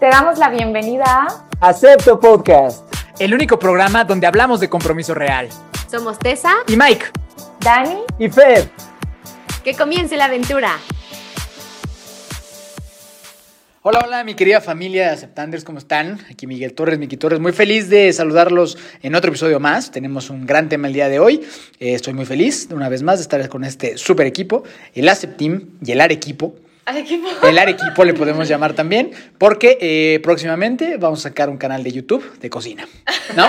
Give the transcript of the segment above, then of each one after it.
Te damos la bienvenida a Acepto Podcast, el único programa donde hablamos de compromiso real. Somos Tessa y Mike, Dani y Fer. Que comience la aventura. Hola, hola, mi querida familia de Aceptanders, ¿cómo están? Aquí Miguel Torres, Miki Torres, muy feliz de saludarlos en otro episodio más. Tenemos un gran tema el día de hoy. Eh, estoy muy feliz, de una vez más, de estar con este super equipo, el Aceptim y el Arequipo. Arequipo. El Arequipo le podemos llamar también, porque eh, próximamente vamos a sacar un canal de YouTube de cocina, ¿no?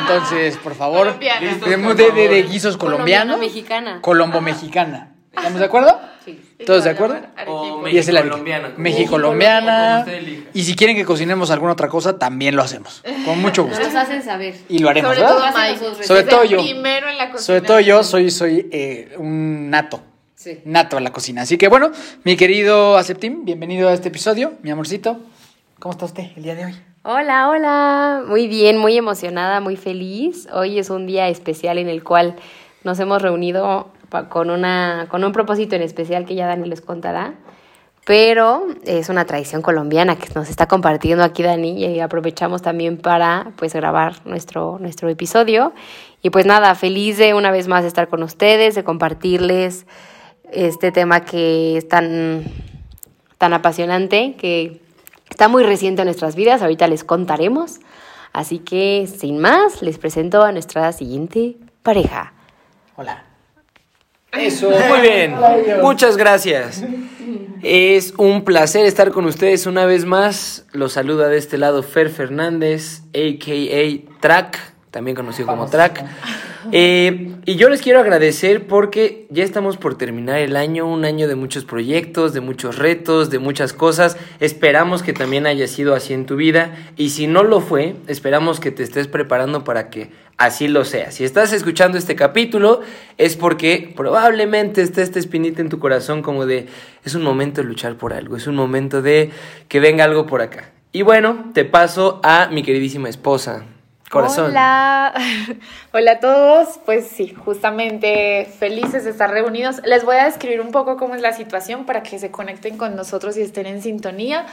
Entonces, por favor, Colombiano. de, de- de guisos colombianos. Colombiano-mexicana. Colombo-mexicana. ¿Estamos de acuerdo? Sí. ¿Todos de acuerdo? Arequipo. Y es el usted elija. Y si quieren que cocinemos alguna otra cosa, también lo hacemos. Con mucho gusto. Nos hacen saber. Y lo haremos, Sobre ¿verdad? todo. Sobre todo yo. Primero en la cocina. Sobre todo yo soy, soy eh, un nato. Sí. Nato en la cocina. Así que bueno, mi querido Aceptim, bienvenido a este episodio. Mi amorcito, ¿cómo está usted el día de hoy? Hola, hola. Muy bien, muy emocionada, muy feliz. Hoy es un día especial en el cual nos hemos reunido con, una, con un propósito en especial que ya Dani les contará. Pero es una tradición colombiana que nos está compartiendo aquí Dani y aprovechamos también para pues grabar nuestro, nuestro episodio. Y pues nada, feliz de una vez más estar con ustedes, de compartirles este tema que es tan, tan apasionante, que está muy reciente en nuestras vidas, ahorita les contaremos. Así que, sin más, les presento a nuestra siguiente pareja. Hola. Eso, muy bien. Muchas gracias. Es un placer estar con ustedes una vez más. Los saluda de este lado Fer Fernández, a.k.a. Track, también conocido como Track. Eh, y yo les quiero agradecer porque ya estamos por terminar el año, un año de muchos proyectos, de muchos retos, de muchas cosas. Esperamos que también haya sido así en tu vida y si no lo fue, esperamos que te estés preparando para que así lo sea. Si estás escuchando este capítulo es porque probablemente esté esta espinita en tu corazón como de es un momento de luchar por algo, es un momento de que venga algo por acá. Y bueno, te paso a mi queridísima esposa. Hola. Hola a todos. Pues sí, justamente felices de estar reunidos. Les voy a describir un poco cómo es la situación para que se conecten con nosotros y estén en sintonía.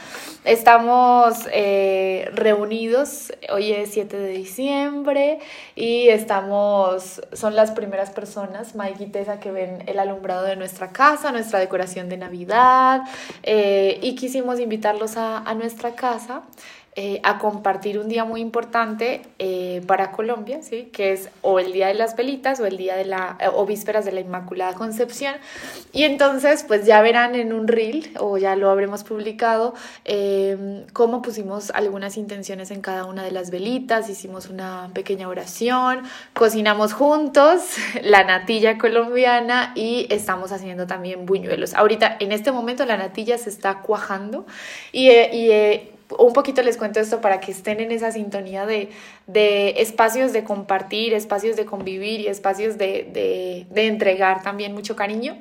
Estamos eh, reunidos, hoy es 7 de diciembre y estamos, son las primeras personas, Mike y Tessa, que ven el alumbrado de nuestra casa, nuestra decoración de Navidad eh, y quisimos invitarlos a nuestra casa eh, a compartir un día muy importante eh, para Colombia, ¿sí? que es o el Día de las Velitas o el día de la, eh, o vísperas de la Inmaculada Concepción. Y entonces, pues ya verán en un reel, o ya lo habremos publicado, eh, cómo pusimos algunas intenciones en cada una de las velitas, hicimos una pequeña oración, cocinamos juntos la natilla colombiana y estamos haciendo también buñuelos. Ahorita, en este momento, la natilla se está cuajando y... un poquito les cuento esto para que estén en esa sintonía de, de espacios de compartir, espacios de convivir y espacios de, de, entregar también mucho cariño.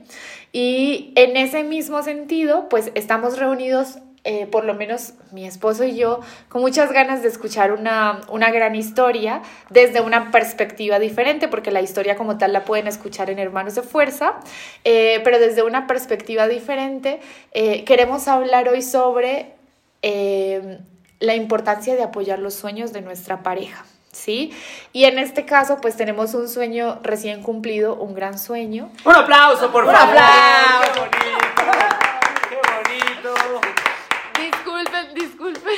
Y en ese mismo sentido, pues estamos reunidos eh, por lo menos mi esposo y yo, con muchas ganas de escuchar una, una gran historia desde una perspectiva diferente, porque la historia como tal la pueden escuchar en Hermanos de Fuerza, eh, pero desde una perspectiva diferente, eh, queremos hablar hoy sobre eh, la importancia de apoyar los sueños de nuestra pareja. ¿Sí? Y en este caso, pues tenemos un sueño recién cumplido, un gran sueño, Un aplauso, por Un favor. aplauso. Qué bonito. Qué bonito. Disculpen, disculpen.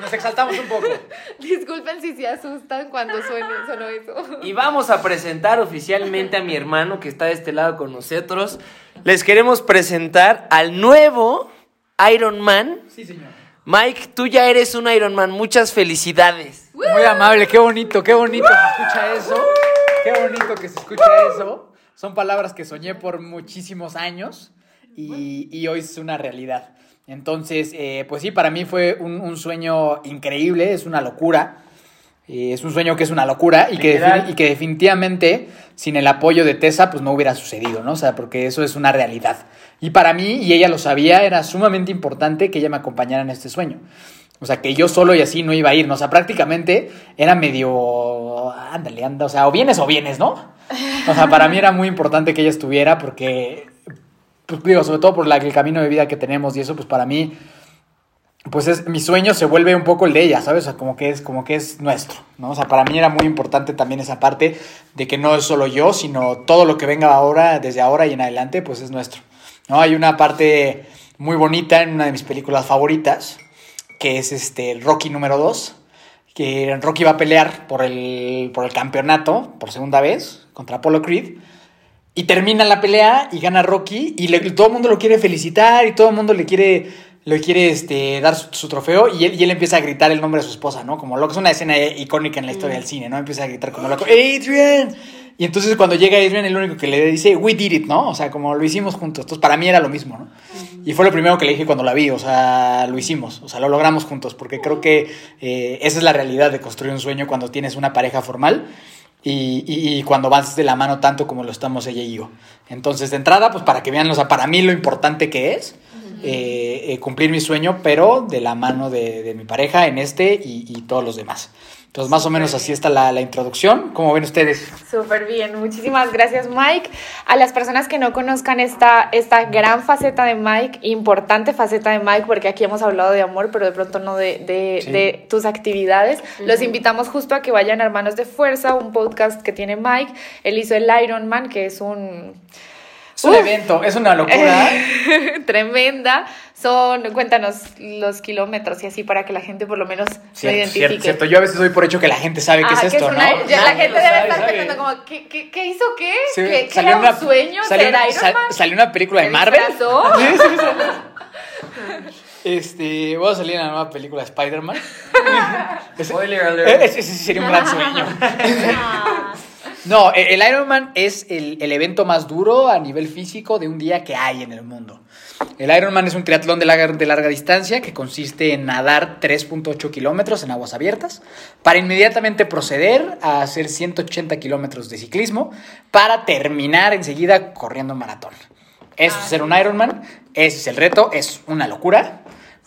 Nos exaltamos un poco. Disculpen si se asustan cuando suene solo eso. Y vamos a presentar oficialmente a mi hermano que está de este lado con nosotros. Les queremos presentar al nuevo Iron Man. Sí, señor. Mike, tú ya eres un Iron Man. Muchas felicidades. Muy amable, qué bonito, qué bonito se escucha eso. Qué bonito que se escucha eso. Son palabras que soñé por muchísimos años y, y hoy es una realidad. Entonces, eh, pues sí, para mí fue un, un sueño increíble, es una locura. Eh, es un sueño que es una locura y que, y que definitivamente sin el apoyo de Tessa pues no hubiera sucedido, ¿no? O sea, porque eso es una realidad. Y para mí, y ella lo sabía, era sumamente importante que ella me acompañara en este sueño. O sea, que yo solo y así no iba a ir, ¿no? O sea, prácticamente era medio... Ándale, anda, o sea, o vienes o vienes, ¿no? O sea, para mí era muy importante que ella estuviera porque, pues digo, sobre todo por la, el camino de vida que tenemos y eso, pues para mí pues es, mi sueño se vuelve un poco el de ella, ¿sabes? O sea, como que es, como que es nuestro, ¿no? O sea, para mí era muy importante también esa parte de que no es solo yo, sino todo lo que venga ahora, desde ahora y en adelante, pues es nuestro, ¿no? Hay una parte muy bonita en una de mis películas favoritas, que es este Rocky número 2, que Rocky va a pelear por el, por el campeonato por segunda vez contra Apollo Creed. Y termina la pelea y gana Rocky y todo el mundo lo quiere felicitar y todo el mundo le quiere, le quiere este, dar su, su trofeo y él, y él empieza a gritar el nombre de su esposa, ¿no? Como lo que es una escena icónica en la historia del cine, ¿no? Empieza a gritar como loco, ¡Adrian! Y entonces cuando llega Adrian, el único que le dice, we did it, ¿no? O sea, como lo hicimos juntos. Entonces para mí era lo mismo, ¿no? Y fue lo primero que le dije cuando la vi, o sea, lo hicimos, o sea, lo logramos juntos, porque creo que eh, esa es la realidad de construir un sueño cuando tienes una pareja formal y, y- y cuando vas de la mano tanto como lo estamos ella y yo. Entonces, de entrada, pues para que vean, o sea, para mí lo importante que es eh, eh, cumplir mi sueño, pero de la mano de, de mi pareja en este y, y todos los demás. Entonces, más o menos así está la, la introducción. ¿Cómo ven ustedes? Súper bien, muchísimas gracias Mike. A las personas que no conozcan esta, esta gran faceta de Mike, importante faceta de Mike, porque aquí hemos hablado de amor, pero de pronto no de, de, Sí. de tus actividades, los invitamos justo a que vayan a Hermanos de Fuerza, un podcast que tiene Mike. Él hizo el Iron Man, que es un... Es un Uf. evento, es una locura. tremenda. Son, cuéntanos los kilómetros y así para que la gente por lo menos Cierto, identifique. cierto, cierto. Yo a veces doy por hecho que la gente sabe qué Ah, es que esto, una- ¿no? ya la gente debe sabe, estar sabe. pensando como, ¿qué, qué, qué hizo qué? Sí, ¿Qué, qué salió era una- un sueño salió, una- Iron sal- Man? salió una película de ¿Se Marvel. sí. Este, voy a salir en la nueva película de Spider-Man. Ese- Spoiler alert. eh, Ese, ese sí sería un gran sueño. No, e- el Ironman es el, el evento más duro a nivel físico de un día que hay en el mundo. El Ironman es un triatlón de larga, de larga distancia que consiste en nadar 3.8 kilómetros en aguas abiertas para inmediatamente proceder a hacer 180 kilómetros de ciclismo para terminar enseguida corriendo un maratón. Eso es ser un Ironman, ese es el reto, es una locura.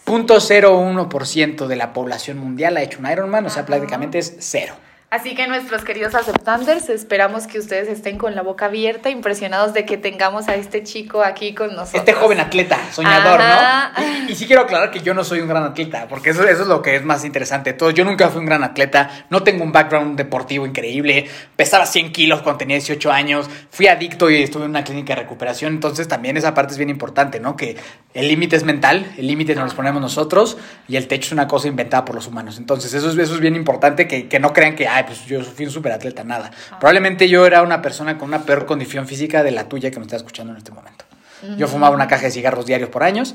0.01% de la población mundial ha hecho un Ironman, o sea, prácticamente es cero. Así que nuestros queridos aceptanders, esperamos que ustedes estén con la boca abierta, impresionados de que tengamos a este chico aquí con nosotros. Este joven atleta, soñador, Ajá. ¿no? Y, y sí quiero aclarar que yo no soy un gran atleta, porque eso, eso es lo que es más interesante. todo. yo nunca fui un gran atleta, no tengo un background deportivo increíble, pesaba 100 kilos cuando tenía 18 años, fui adicto y estuve en una clínica de recuperación, entonces también esa parte es bien importante, ¿no? Que el límite es mental, el límite nos lo ponemos nosotros y el techo es una cosa inventada por los humanos. Entonces eso es, eso es bien importante, que, que no crean que, ay, pues yo fui un superatleta, nada. Probablemente yo era una persona con una peor condición física de la tuya que me está escuchando en este momento. Yo fumaba una caja de cigarros diarios por años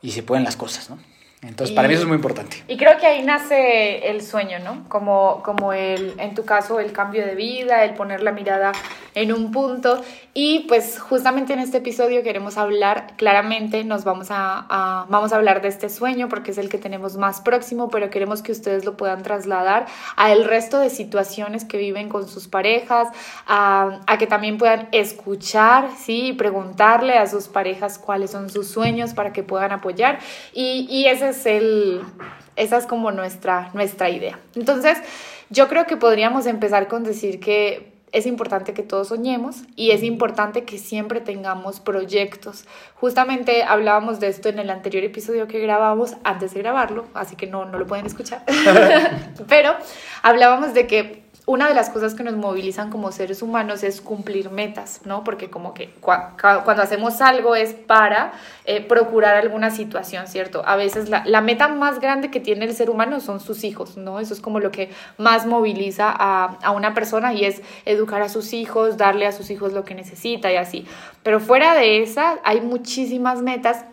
y se pueden las cosas, ¿no? Entonces, para mí eso es muy importante. Y creo que ahí nace el sueño, ¿no? Como, como el, en tu caso, el cambio de vida, el poner la mirada en un punto. Y pues justamente en este episodio queremos hablar claramente, nos vamos a, a- vamos a hablar de este sueño porque es el que tenemos más próximo, pero queremos que ustedes lo puedan trasladar a el resto de situaciones que viven con sus parejas, a, a que también puedan escuchar, ¿sí? Y preguntarle a sus parejas cuáles son sus sueños para que puedan apoyar. Y, y ese es el, esa es como nuestra, nuestra idea. Entonces, yo creo que podríamos empezar con decir que es importante que todos soñemos y es importante que siempre tengamos proyectos. Justamente hablábamos de esto en el anterior episodio que grabamos antes de grabarlo, así que no, no lo pueden escuchar. Pero hablábamos de que una de las cosas que nos movilizan como seres humanos es cumplir metas, ¿no? Porque como que cuando hacemos algo es para eh, procurar alguna situación, ¿cierto? A veces la, meta más grande que tiene el ser humano son sus hijos, ¿no? Eso es como lo que más moviliza a una persona y es educar a sus hijos, darle a sus hijos lo que necesita y así. Pero fuera de esa hay muchísimas metas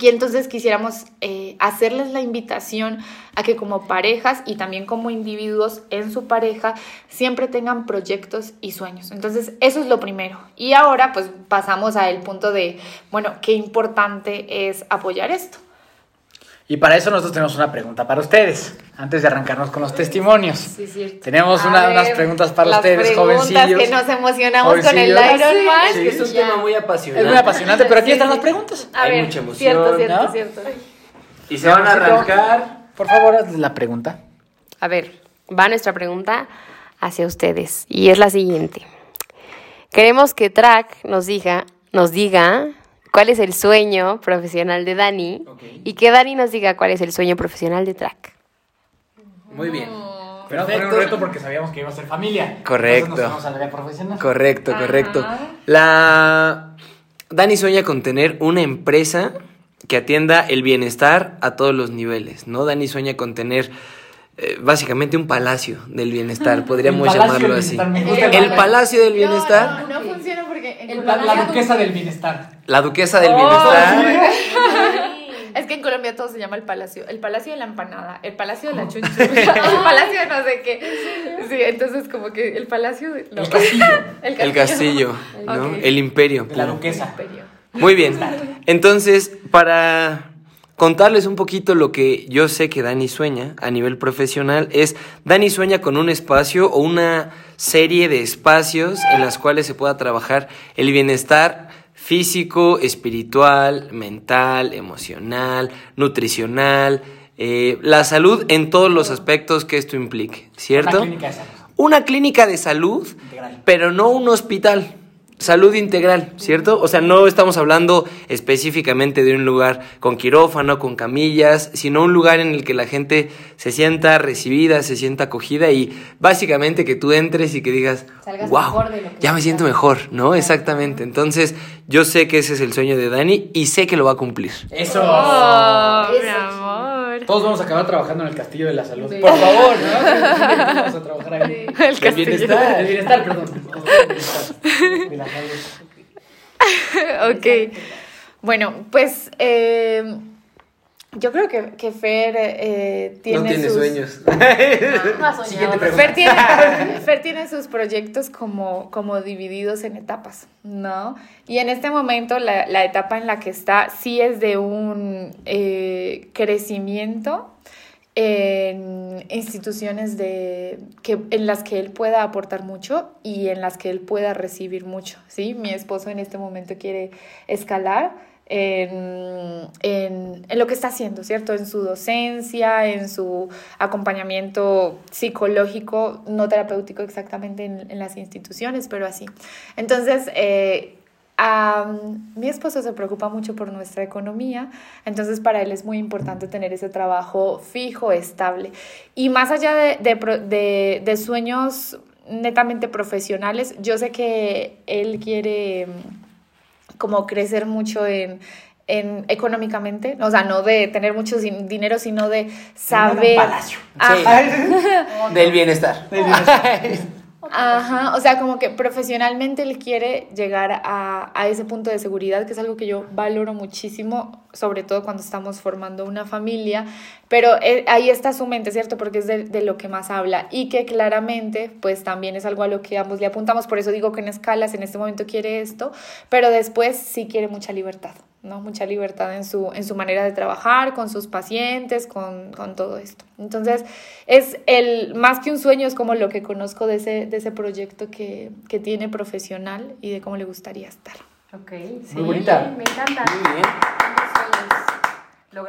y entonces quisiéramos eh, hacerles la invitación a que como parejas y también como individuos en su pareja siempre tengan proyectos y sueños. Entonces eso es lo primero. Y ahora pues pasamos al punto de, bueno, qué importante es apoyar esto. Y para eso nosotros tenemos una pregunta para ustedes, antes de arrancarnos con los testimonios. Sí, es cierto. Tenemos una- ver, unas preguntas para las ustedes, preguntas jovencillos. que nos emocionamos con el. Iron Man. Es que es un Sí, ya. tema muy Es apasionante. muy apasionante, pero aquí están las preguntas. A Hay ver, mucha emoción, cierto, cierto, ¿no? cierto. Y se van a arrancar. Por favor, hazles la pregunta. A ver, va nuestra pregunta hacia ustedes y es la siguiente. Queremos que Track nos diga, nos diga cuál es el sueño profesional de Dani y que Dani nos diga cuál es el sueño profesional de Track. Muy bien. Pero fue un reto porque sabíamos que iba a ser familia. Correcto. Nos a la profesional. Correcto, Ajá. correcto. La Dani sueña con tener una empresa que atienda el bienestar a todos los niveles, ¿no? Dani sueña con tener eh, básicamente un palacio del bienestar, podríamos llamarlo así. el El palacio. del bienestar, No, no, no funciona porque El la duquesa del bienestar. La duquesa del Oh, bienestar. Es que en Colombia todo se llama el palacio. El palacio de la empanada, el palacio de la chunchurria, el palacio de no sé qué. Sí, entonces como que el palacio de... no. El castillo. El castillo, ¿no? Ok. El imperio. La duquesa. Imperio. Muy bien. Entonces, para contarles un poquito lo que yo sé que Dani sueña a nivel profesional, es Dani sueña con un espacio o una serie de espacios en las cuales se pueda trabajar el bienestar físico, espiritual, mental, emocional, nutricional, eh, la salud en todos los aspectos que esto implique, ¿cierto? Una clínica de salud. Una clínica de salud, pero no un hospital. Salud integral, ¿cierto? O sea, no estamos hablando específicamente de un lugar con quirófano, con camillas, sino un lugar en el que la gente se sienta recibida, se sienta acogida y básicamente que tú entres y que digas, Salgas wow, mejor de lo que ya me siento estás". mejor, ¿no? Exactamente. Entonces, yo sé que ese es el sueño de Dani y sé que lo va a cumplir. Eso. Oh, mi Eso, amor. Todos vamos a acabar trabajando en el castillo de la salud. Sí. Por favor, ¿no? Vamos a trabajar ahí. El El castillo. bienestar. El bienestar, perdón. El bienestar. De la salud. ok. Bueno, pues eh, yo creo que, que Fer eh, tiene, no tiene sus... sueños. No. Siguiente. Fer tiene, Fer tiene sus proyectos como, como divididos en etapas, ¿no? Y en este momento la, la etapa en la que está sí es de un eh, crecimiento en instituciones de, que, en las que él pueda aportar mucho y en las que él pueda recibir mucho, ¿sí? Mi esposo en este momento quiere escalar en, en, en lo que está haciendo, ¿cierto? En su docencia, en su acompañamiento psicológico, no terapéutico exactamente en, en las instituciones, pero así. Entonces, eh, a mi esposo se preocupa mucho por nuestra economía, entonces para él es muy importante tener ese trabajo fijo, estable. Y más allá de, de, de- de sueños netamente profesionales, yo sé que él quiere como crecer mucho en, en económicamente, o sea, no de tener mucho sin- dinero, sino de saber... palacio. Ajá. Del bienestar. Del bienestar. Ajá, o sea, como que profesionalmente él quiere llegar a, a ese punto de seguridad, que es algo que yo valoro muchísimo, sobre todo cuando estamos formando una familia, pero eh, ahí está su mente, ¿cierto? Porque es de, de lo que más habla y que claramente, pues también es algo a lo que ambos le apuntamos, por eso digo que en escalas en este momento quiere esto, pero después sí quiere mucha libertad. ¿No? Mucha libertad en su, en su manera de trabajar, con sus pacientes, con, con todo esto. Entonces, es el, más que un sueño, es como lo que conozco de ese, de ese proyecto que, que tiene profesional y de cómo le gustaría estar. Ok, sí. Muy bonita. Me encanta. Muy bien.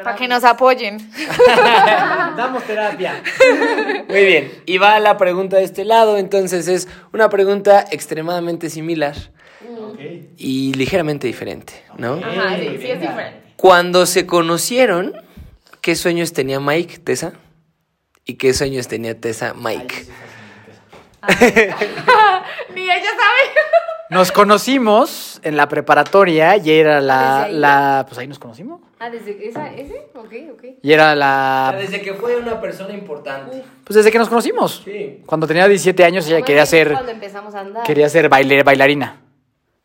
Para que nos apoyen. Damos terapia. Muy bien, y va la pregunta de este lado, entonces es una pregunta extremadamente similar Y ligeramente diferente, ¿no? Ajá, sí, sí es diferente. Cuando se conocieron, ¿qué sueños tenía Mike, Tessa? ¿Y qué sueños tenía Tessa, Mike? Ni ella sabe. Nos conocimos en la preparatoria y era la, ¿Desde ahí? la. Pues ahí nos conocimos. Ah, desde esa, ese, ok, ok. Y era la. Desde que fue una persona importante. Pues desde que nos conocimos. Sí. Cuando tenía 17 años ella Bueno, quería ser. Cuando empezamos a andar. Quería ser baile- bailarina.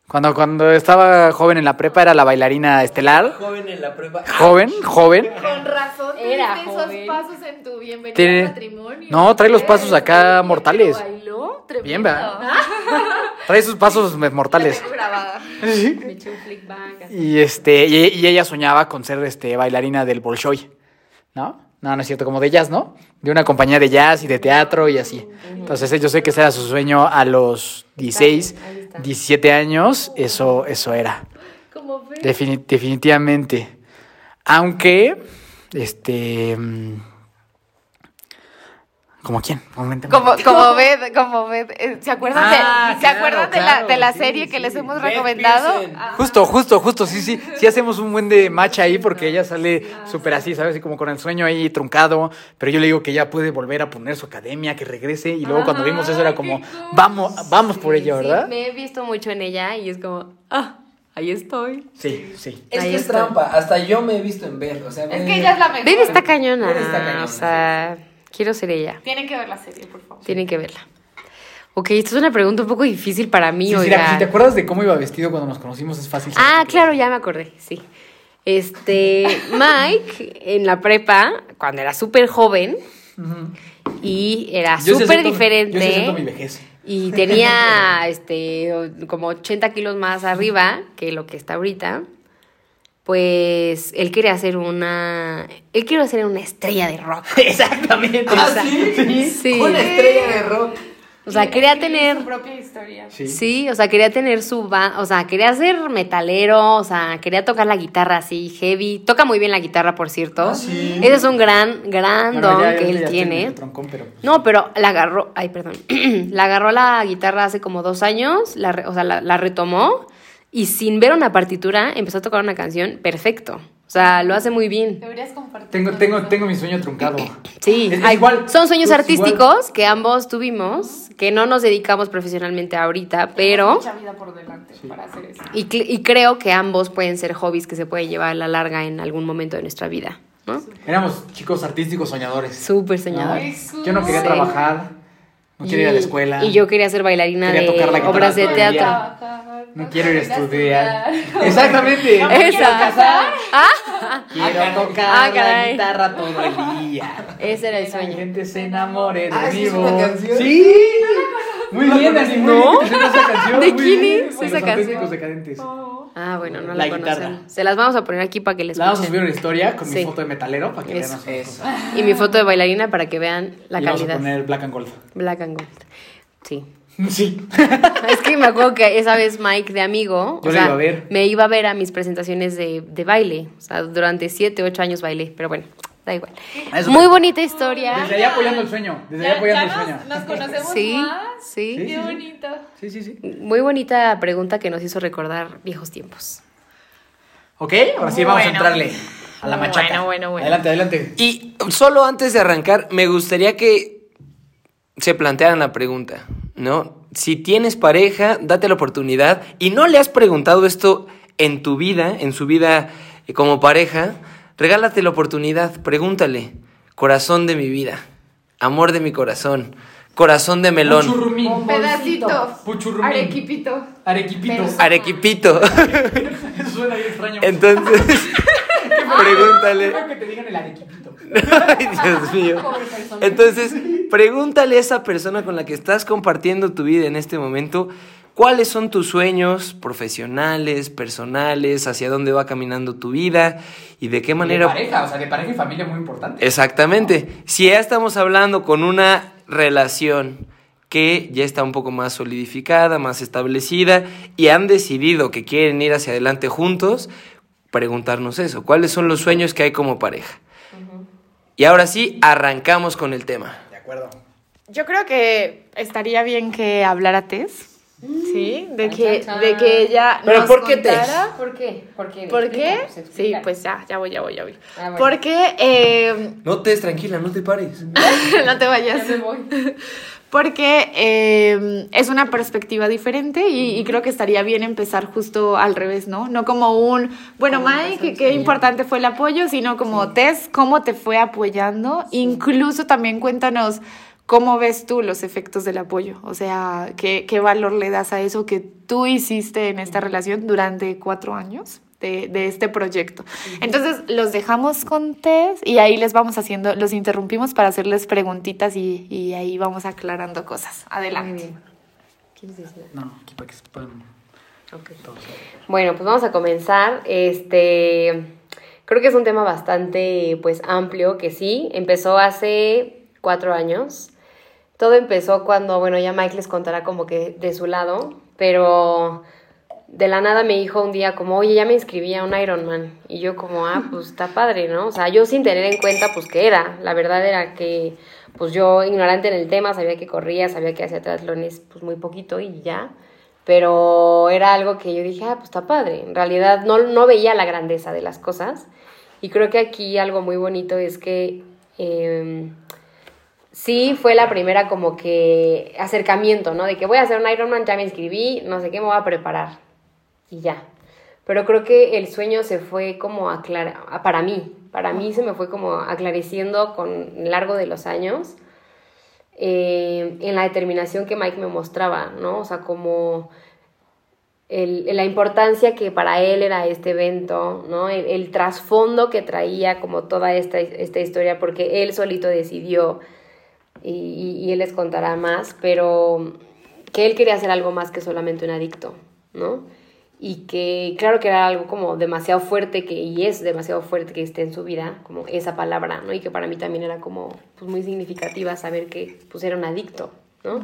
Cuando, cuando estaba joven en la prepa era la bailarina estelar. Joven en la prueba. Joven, joven. Con razón Era esos pasos en tu bienvenida Tiene- al matrimonio. No, trae los pasos acá mortales. bailó tremendo. Bien, ¿verdad? Trae sus pasos mortales. tengo grabada. Me eché un flick back. así. Y este, y, y ella soñaba con ser este bailarina del Bolshoi, ¿no? No, no es cierto, como de jazz, ¿no? De una compañía de jazz y de teatro y así. Entonces yo sé que ese era su sueño a los 16, Ahí está. 17 años, eso, eso era. Como ves. Defini- definitivamente. Aunque, este, mm, ¿Como quién? Como, como Beth, como Beth. eh, ¿Se acuerdan, Ah, de, ¿se claro, acuerdan de, la, de la sí, serie que les hemos Beth recomendado? Ah, Justo, justo, justo, sí, sí. Sí hacemos un buen de match ahí porque ella sale súper así, ¿sabes? Y como con el sueño ahí truncado. Pero yo le digo que ella puede volver a poner su academia, que regrese. Y luego cuando vimos eso era como, vamos, vamos por ella, Sí, ¿verdad? me he visto mucho en ella y es como, ah, ahí estoy. Sí, sí. Es Ahí que es está. trampa. Hasta yo me he visto en ver. O sea, Es que ella es la mejor. Bebe está cañona. Bebe está cañona, O sea, quiero ser ella. Tienen que ver la serie, por favor. Tienen que verla. Ok, esto es una pregunta un poco difícil para mí, Sí, oiga. si te acuerdas de cómo iba vestido cuando nos conocimos, es fácil. Ah, claro, ya me acordé, sí. Este, Mike, en la prepa, cuando era súper joven y era súper diferente. Yo sí acepto mi vejez. Y tenía este como 80 kilos más arriba que lo que está ahorita. Pues él quería hacer una. Él quería ser una estrella de rock. Exactamente. ¿Ah, O sea, sí? sí. Una estrella de rock. O sea, quería tener. su propia historia. Sí. Sí, o sea, quería tener su ba- o sea, quería ser metalero, o sea, quería tocar la guitarra así, heavy. Toca muy bien la guitarra, por cierto. Ah, sí. Ese es un gran, gran Bueno, don ya- ya que él tiene. medio troncón, pero, pues, No, pero la agarró, ay, perdón, la agarró la guitarra hace como dos años, la, re- o sea, la, la retomó y sin ver una partitura empezó a tocar una canción perfecto. O sea, lo hace muy bien. Deberías compartir. Tengo, tengo, eso. tengo mi sueño truncado. Sí, Es- es igual. son sueños Es artísticos que ambos tuvimos, que no nos dedicamos profesionalmente ahorita, pero... Mucha vida por delante para hacer eso. Y, y creo que ambos pueden ser hobbies que se pueden llevar a la larga en algún momento de nuestra vida, ¿no? Éramos chicos artísticos soñadores. Súper ¿no? soñadores. Yo no quería Sí. trabajar, no quería ir a la escuela. Y yo quería ser bailarina Quería de tocar la guitarra obras de teatro. No quiero ir a estudiar. Exactamente. Esa. Ah, Quiero tocar Ah, la guitarra todo el día. ese era el Que la sueño. gente se enamore de Ah, ¿esa mi es una voz. canción? Sí. Muy bien, muy ¿No? ¿De quién es esa los canción? Auténticos Decadentes. Ah, bueno, no La la, conocen. Se las vamos a poner aquí para que les La vamos a subir una historia con mi foto de metalero para que Eso. vean Eso. Y mi foto de bailarina para que vean la y vamos a calidad. poner black and gold. Black and Gold. Sí. Sí. Es que me acuerdo que esa vez Mike de amigo, Yo o la sea, iba a ver. me iba a ver a mis presentaciones de, de baile. O sea, durante siete, ocho años bailé, pero bueno, da igual. Eso Muy bonita historia. Desde allá apoyando el sueño. Desde allá Ya, apoyando ya el sueño. nos, nos conocemos Sí, más. sí. Sí. Qué bonito. Sí, sí, sí. Muy bonita pregunta que nos hizo recordar viejos tiempos. Ok, ahora sí vamos a entrarle a la machaca. Bueno, bueno, bueno. Adelante, adelante. Y solo antes de arrancar, me gustaría que se plantearan la pregunta, ¿no? Si tienes pareja, date la oportunidad y no le has preguntado esto en tu vida, en su vida eh, como pareja, regálate la oportunidad, pregúntale, corazón de mi vida, amor de mi corazón, corazón de melón, Puchurrumín. Pedacito. Puchurrumín. Arequipito. Arequipito. Arequipito. Eso suena bien extraño. Entonces, pregúntale. Creo que te digan el arequipito. Ay, Dios mío. Entonces, pregúntale a esa persona con la que estás compartiendo tu vida en este momento, cuáles son tus sueños profesionales, personales, hacia dónde va caminando tu vida y de qué De manera... pareja, o sea, de pareja y familia muy importante. Exactamente. Si ya estamos hablando con una relación que ya está un poco más solidificada, más establecida y han decidido que quieren ir hacia adelante juntos, preguntarnos eso, ¿cuáles son los sueños que hay como pareja? Y ahora sí, arrancamos con el tema. De acuerdo. Yo creo que estaría bien que hablara Tess. Sí, de Chan, que, de que ella ¿Pero nos por qué Tess? contara- ¿Por qué? ¿Por qué? ¿Por qué? Explica, Sí, pues ya, ya voy, ya voy, ya voy. Ah, bueno. Porque, eh, No te des tranquila, no te pares. no te vayas. Ya me voy. Porque eh, es una perspectiva diferente y, y creo que estaría bien empezar justo al revés, ¿no? No como un, bueno, Como Mike, qué sí. importante fue el apoyo, sino como Tess, cómo te fue apoyando. Incluso también cuéntanos cómo ves tú los efectos del apoyo, o sea, qué, qué valor le das a eso que tú hiciste en esta relación durante cuatro años. De, de este proyecto. Entonces los dejamos con Tess y ahí les vamos haciendo, los interrumpimos para hacerles preguntitas y, y ahí vamos aclarando cosas. Adelante. No, aquí para que se puedan Ok. todos. Bueno, pues vamos a comenzar. Este, creo que es un tema bastante, pues, amplio, que sí, empezó hace cuatro años. Todo empezó cuando, bueno, ya Mike les contará como que de su lado, pero de la nada me dijo un día como, oye, ya me inscribí a un Ironman. Y yo como, ah, pues está padre, ¿no? O sea, yo sin tener en cuenta, pues, qué era. La verdad era que, pues yo ignorante en el tema, sabía que corría, sabía que hacía triatlones pues muy poquito y ya. Pero era algo que yo dije, ah, pues está padre. En realidad no, no veía la grandeza de las cosas. Y creo que aquí algo muy bonito es que eh, sí fue la primera como que acercamiento, ¿no? De que voy a hacer un Ironman, ya me inscribí, no sé qué, me voy a preparar. Y ya. Pero creo que el sueño se fue como aclara para mí, para mí se me fue como aclareciendo con largo de los años eh, en la determinación que Mike me mostraba, ¿no? O sea, como el, la importancia que para él era este evento, ¿no? El, trasfondo que traía como toda esta, esta historia, porque él solito decidió y, él les contará más, pero que él quería hacer algo más que solamente un adicto, ¿no? Y que claro que era algo como demasiado fuerte que, y es demasiado fuerte que esté en su vida, como esa palabra, ¿no? Y que para mí también era como pues, muy significativa saber que pues era un adicto, ¿no?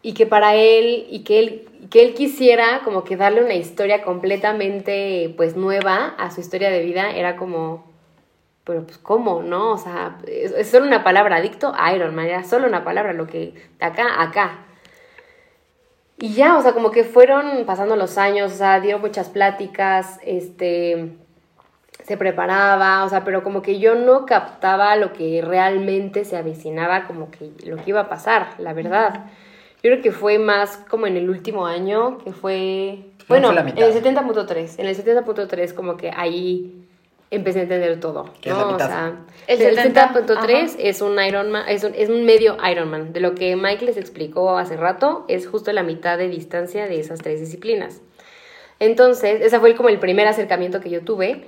Y que para él, y que él, que él quisiera como que darle una historia completamente pues nueva a su historia de vida, era como, pero pues cómo, ¿no? O sea, es, solo una palabra, adicto a Iron Man, era solo una palabra, lo que de acá acá. Y ya, o sea, como que fueron pasando los años, o sea, dio muchas pláticas, este, se preparaba, o sea, pero como que yo no captaba lo que realmente se avecinaba, como que lo que iba a pasar, la verdad. Yo creo que fue más como en el último año, que fue, bueno, en el 70.3, en el 70.3 como que ahí empecé a entender todo. ¿no? O sea, el 70.3 es un Ironman, es un, es un medio Ironman. De lo que Mike les explicó hace rato, es justo la mitad de distancia de esas tres disciplinas. Entonces, ese fue como el primer acercamiento que yo tuve.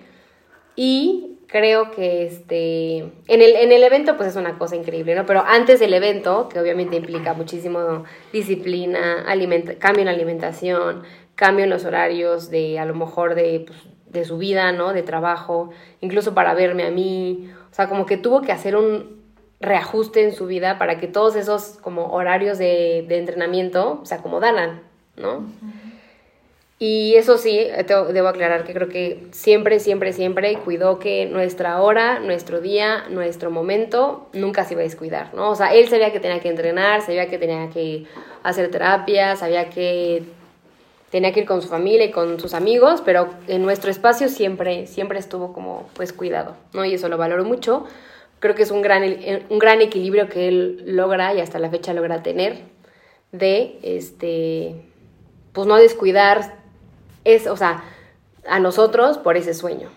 Y creo que este, en el, en el evento pues es una cosa increíble, ¿no? Pero antes del evento, que obviamente implica muchísimo disciplina, cambio en alimentación, cambio en los horarios de a lo mejor de pues, de su vida, ¿no? De trabajo, incluso para verme a mí. O sea, como que tuvo que hacer un reajuste en su vida para que todos esos como horarios de, entrenamiento se acomodaran, ¿no? Y eso sí, debo aclarar que creo que siempre, siempre, siempre cuidó que nuestra hora, nuestro día, nuestro momento nunca se iba a descuidar, ¿no? O sea, él sabía que tenía que entrenar, sabía que tenía que hacer terapia, sabía que tenía que ir con su familia y con sus amigos, pero en nuestro espacio siempre, siempre estuvo como pues cuidado, ¿no? Y eso lo valoro mucho. Creo que es un gran, un gran equilibrio que él logra y hasta la fecha logra tener de, este, pues no descuidar, es, o sea, a nosotros por ese sueño.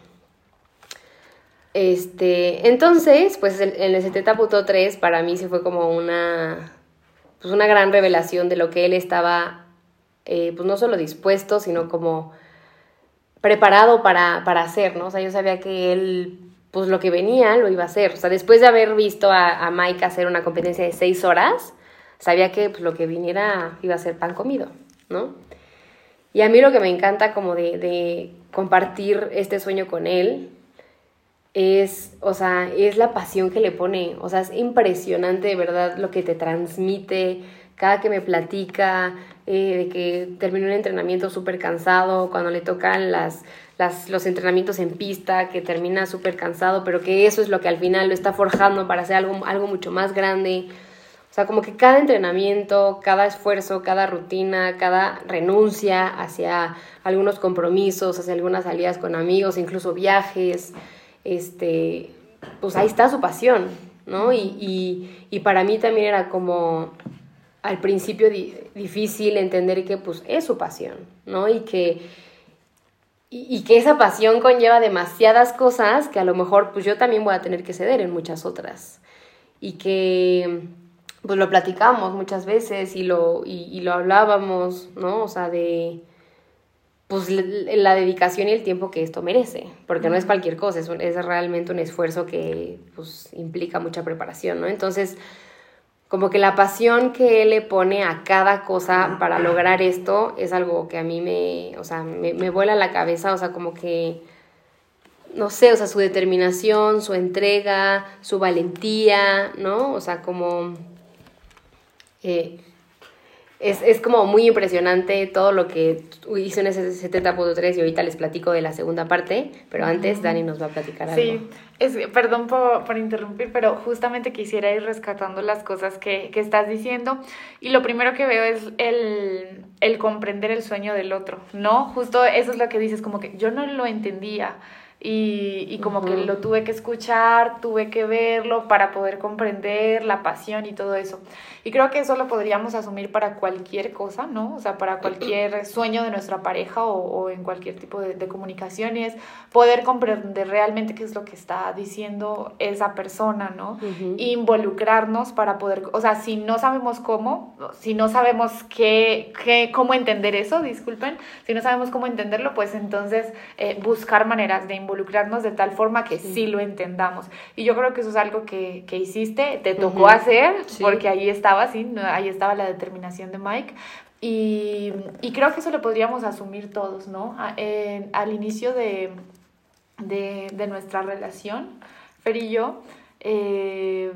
Este, entonces, pues en el 70.3 para mí sí fue como una, pues una gran revelación de lo que él estaba eh, pues no solo dispuesto, sino como preparado para, para hacer, ¿no? O sea, yo sabía que él, pues lo que venía, lo iba a hacer. O sea, después de haber visto a, Mike hacer una competencia de seis horas, sabía que pues, lo que viniera iba a ser pan comido, ¿no? Y a mí lo que me encanta como de, de compartir este sueño con él es, o sea, es la pasión que le pone, o sea, es impresionante de verdad lo que te transmite, cada que me platica eh, de que terminó un entrenamiento súper cansado, cuando le tocan las, los entrenamientos en pista, que termina súper cansado, pero que eso es lo que al final lo está forjando para hacer algo, algo mucho más grande. O sea, como que cada entrenamiento, cada esfuerzo, cada rutina, cada renuncia hacia algunos compromisos, hacia algunas salidas con amigos, incluso viajes, este, pues ahí está su pasión, ¿no? Y, y para mí también era como al principio difícil entender que pues es su pasión, ¿no? Y que, y, que esa pasión conlleva demasiadas cosas que a lo mejor pues yo también voy a tener que ceder en muchas otras. Y que pues lo platicamos muchas veces y lo, y, lo hablábamos, ¿no? O sea, de pues la dedicación y el tiempo que esto merece, porque no es cualquier cosa, es, es realmente un esfuerzo que pues implica mucha preparación, ¿no? Entonces, como que la pasión que él le pone a cada cosa para lograr esto es algo que a mí me, o sea, me, me vuela la cabeza, o sea, como que, no sé, o sea, su determinación, su entrega, su valentía, ¿no? O sea, como... Eh, es, es, como muy impresionante todo lo que hizo en ese 70.3 y ahorita les platico de la segunda parte, pero antes Dani nos va a platicar algo. Sí, es, perdón por, por, interrumpir, pero justamente quisiera ir rescatando las cosas que, que, estás diciendo y lo primero que veo es el, el comprender el sueño del otro, ¿no? Justo eso es lo que dices, como que yo no lo entendía y, y como que lo tuve que escuchar, tuve que verlo para poder comprender la pasión y todo eso. Y creo que eso lo podríamos asumir para cualquier cosa, ¿no? O sea, para cualquier sueño de nuestra pareja o, o en cualquier tipo de, de comunicaciones, poder comprender realmente qué es lo que está diciendo esa persona, ¿no? Involucrarnos para poder, o sea, si no sabemos cómo, si no sabemos qué, qué cómo entender eso, disculpen, si no sabemos cómo entenderlo, pues entonces eh, buscar maneras de involucrarnos de tal forma que sí. sí. lo entendamos. Y yo creo que eso es algo que, que hiciste, te tocó uh -huh. hacer, sí. porque ahí estaba, sí, ahí estaba la determinación de Mike. Y, y creo que eso lo podríamos asumir todos, ¿no? A, eh, al inicio de, de, de, nuestra relación, Fer y yo, eh,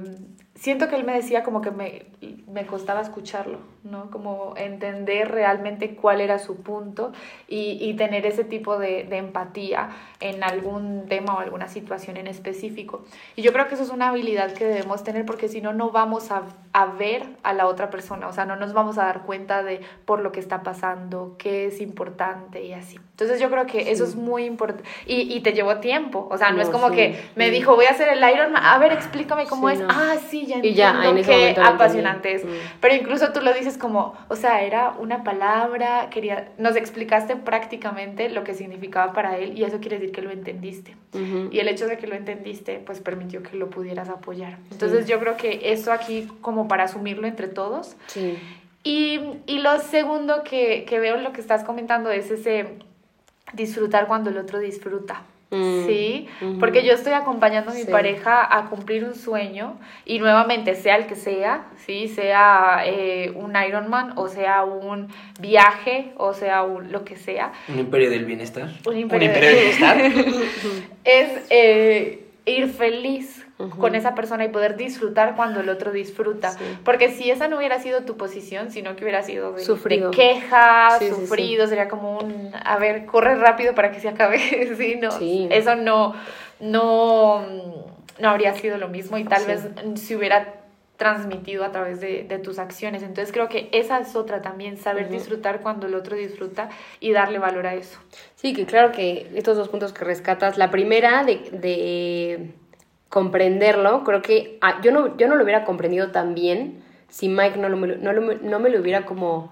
siento que él me decía como que me, me costaba escucharlo, ¿no? Como entender realmente cuál era su punto y, y tener ese tipo de, de, empatía en algún tema o alguna situación en específico. Y yo creo que eso es una habilidad que debemos tener porque si no, no vamos a, a ver a la otra persona, o sea, no nos vamos a dar cuenta de por lo que está pasando, qué es importante y así. Entonces yo creo que sí. eso es muy importante. Y, y, te llevó tiempo, o sea, no, no es como sí, que me sí. dijo, voy a hacer el Iron Man, a ver, explícame cómo es. No. Ah, sí, ya y ya, en qué apasionante es. Mm. Pero incluso tú lo dices como, o sea, era una palabra, quería, nos explicaste prácticamente lo que significaba para él y eso quiere decir que lo entendiste. Uh -huh. Y el hecho de que lo entendiste, pues permitió que lo pudieras apoyar. Entonces sí. yo creo que eso aquí, como para asumirlo entre todos. Sí. Y, y lo segundo que, que veo en lo que estás comentando es ese disfrutar cuando el otro disfruta. Mm. Sí, uh -huh. porque yo estoy acompañando a mi sí. pareja a cumplir un sueño y nuevamente, sea el que sea, sí, sea eh, un Ironman o sea un viaje o sea un, lo que sea. Un imperio del bienestar. Un imperio, un imperio del bienestar. es eh, ir feliz Uh -huh. con esa persona y poder disfrutar cuando el otro disfruta. Sí. Porque si esa no hubiera sido tu posición, sino que hubiera sido de, de queja, sí, sufrido, sí, sería como un, a ver, corre rápido para que se acabe. sí, no, Eso no, no, no habría sido lo mismo y tal vez se hubiera transmitido a través de, de, tus acciones. Entonces creo que esa es otra también, saber uh -huh. disfrutar cuando el otro disfruta y darle valor a eso. Sí, que claro que estos dos puntos que rescatas, la primera de, de comprenderlo, creo que ah, yo, no, yo no lo hubiera comprendido tan bien si Mike no, lo, no, lo, no me lo hubiera como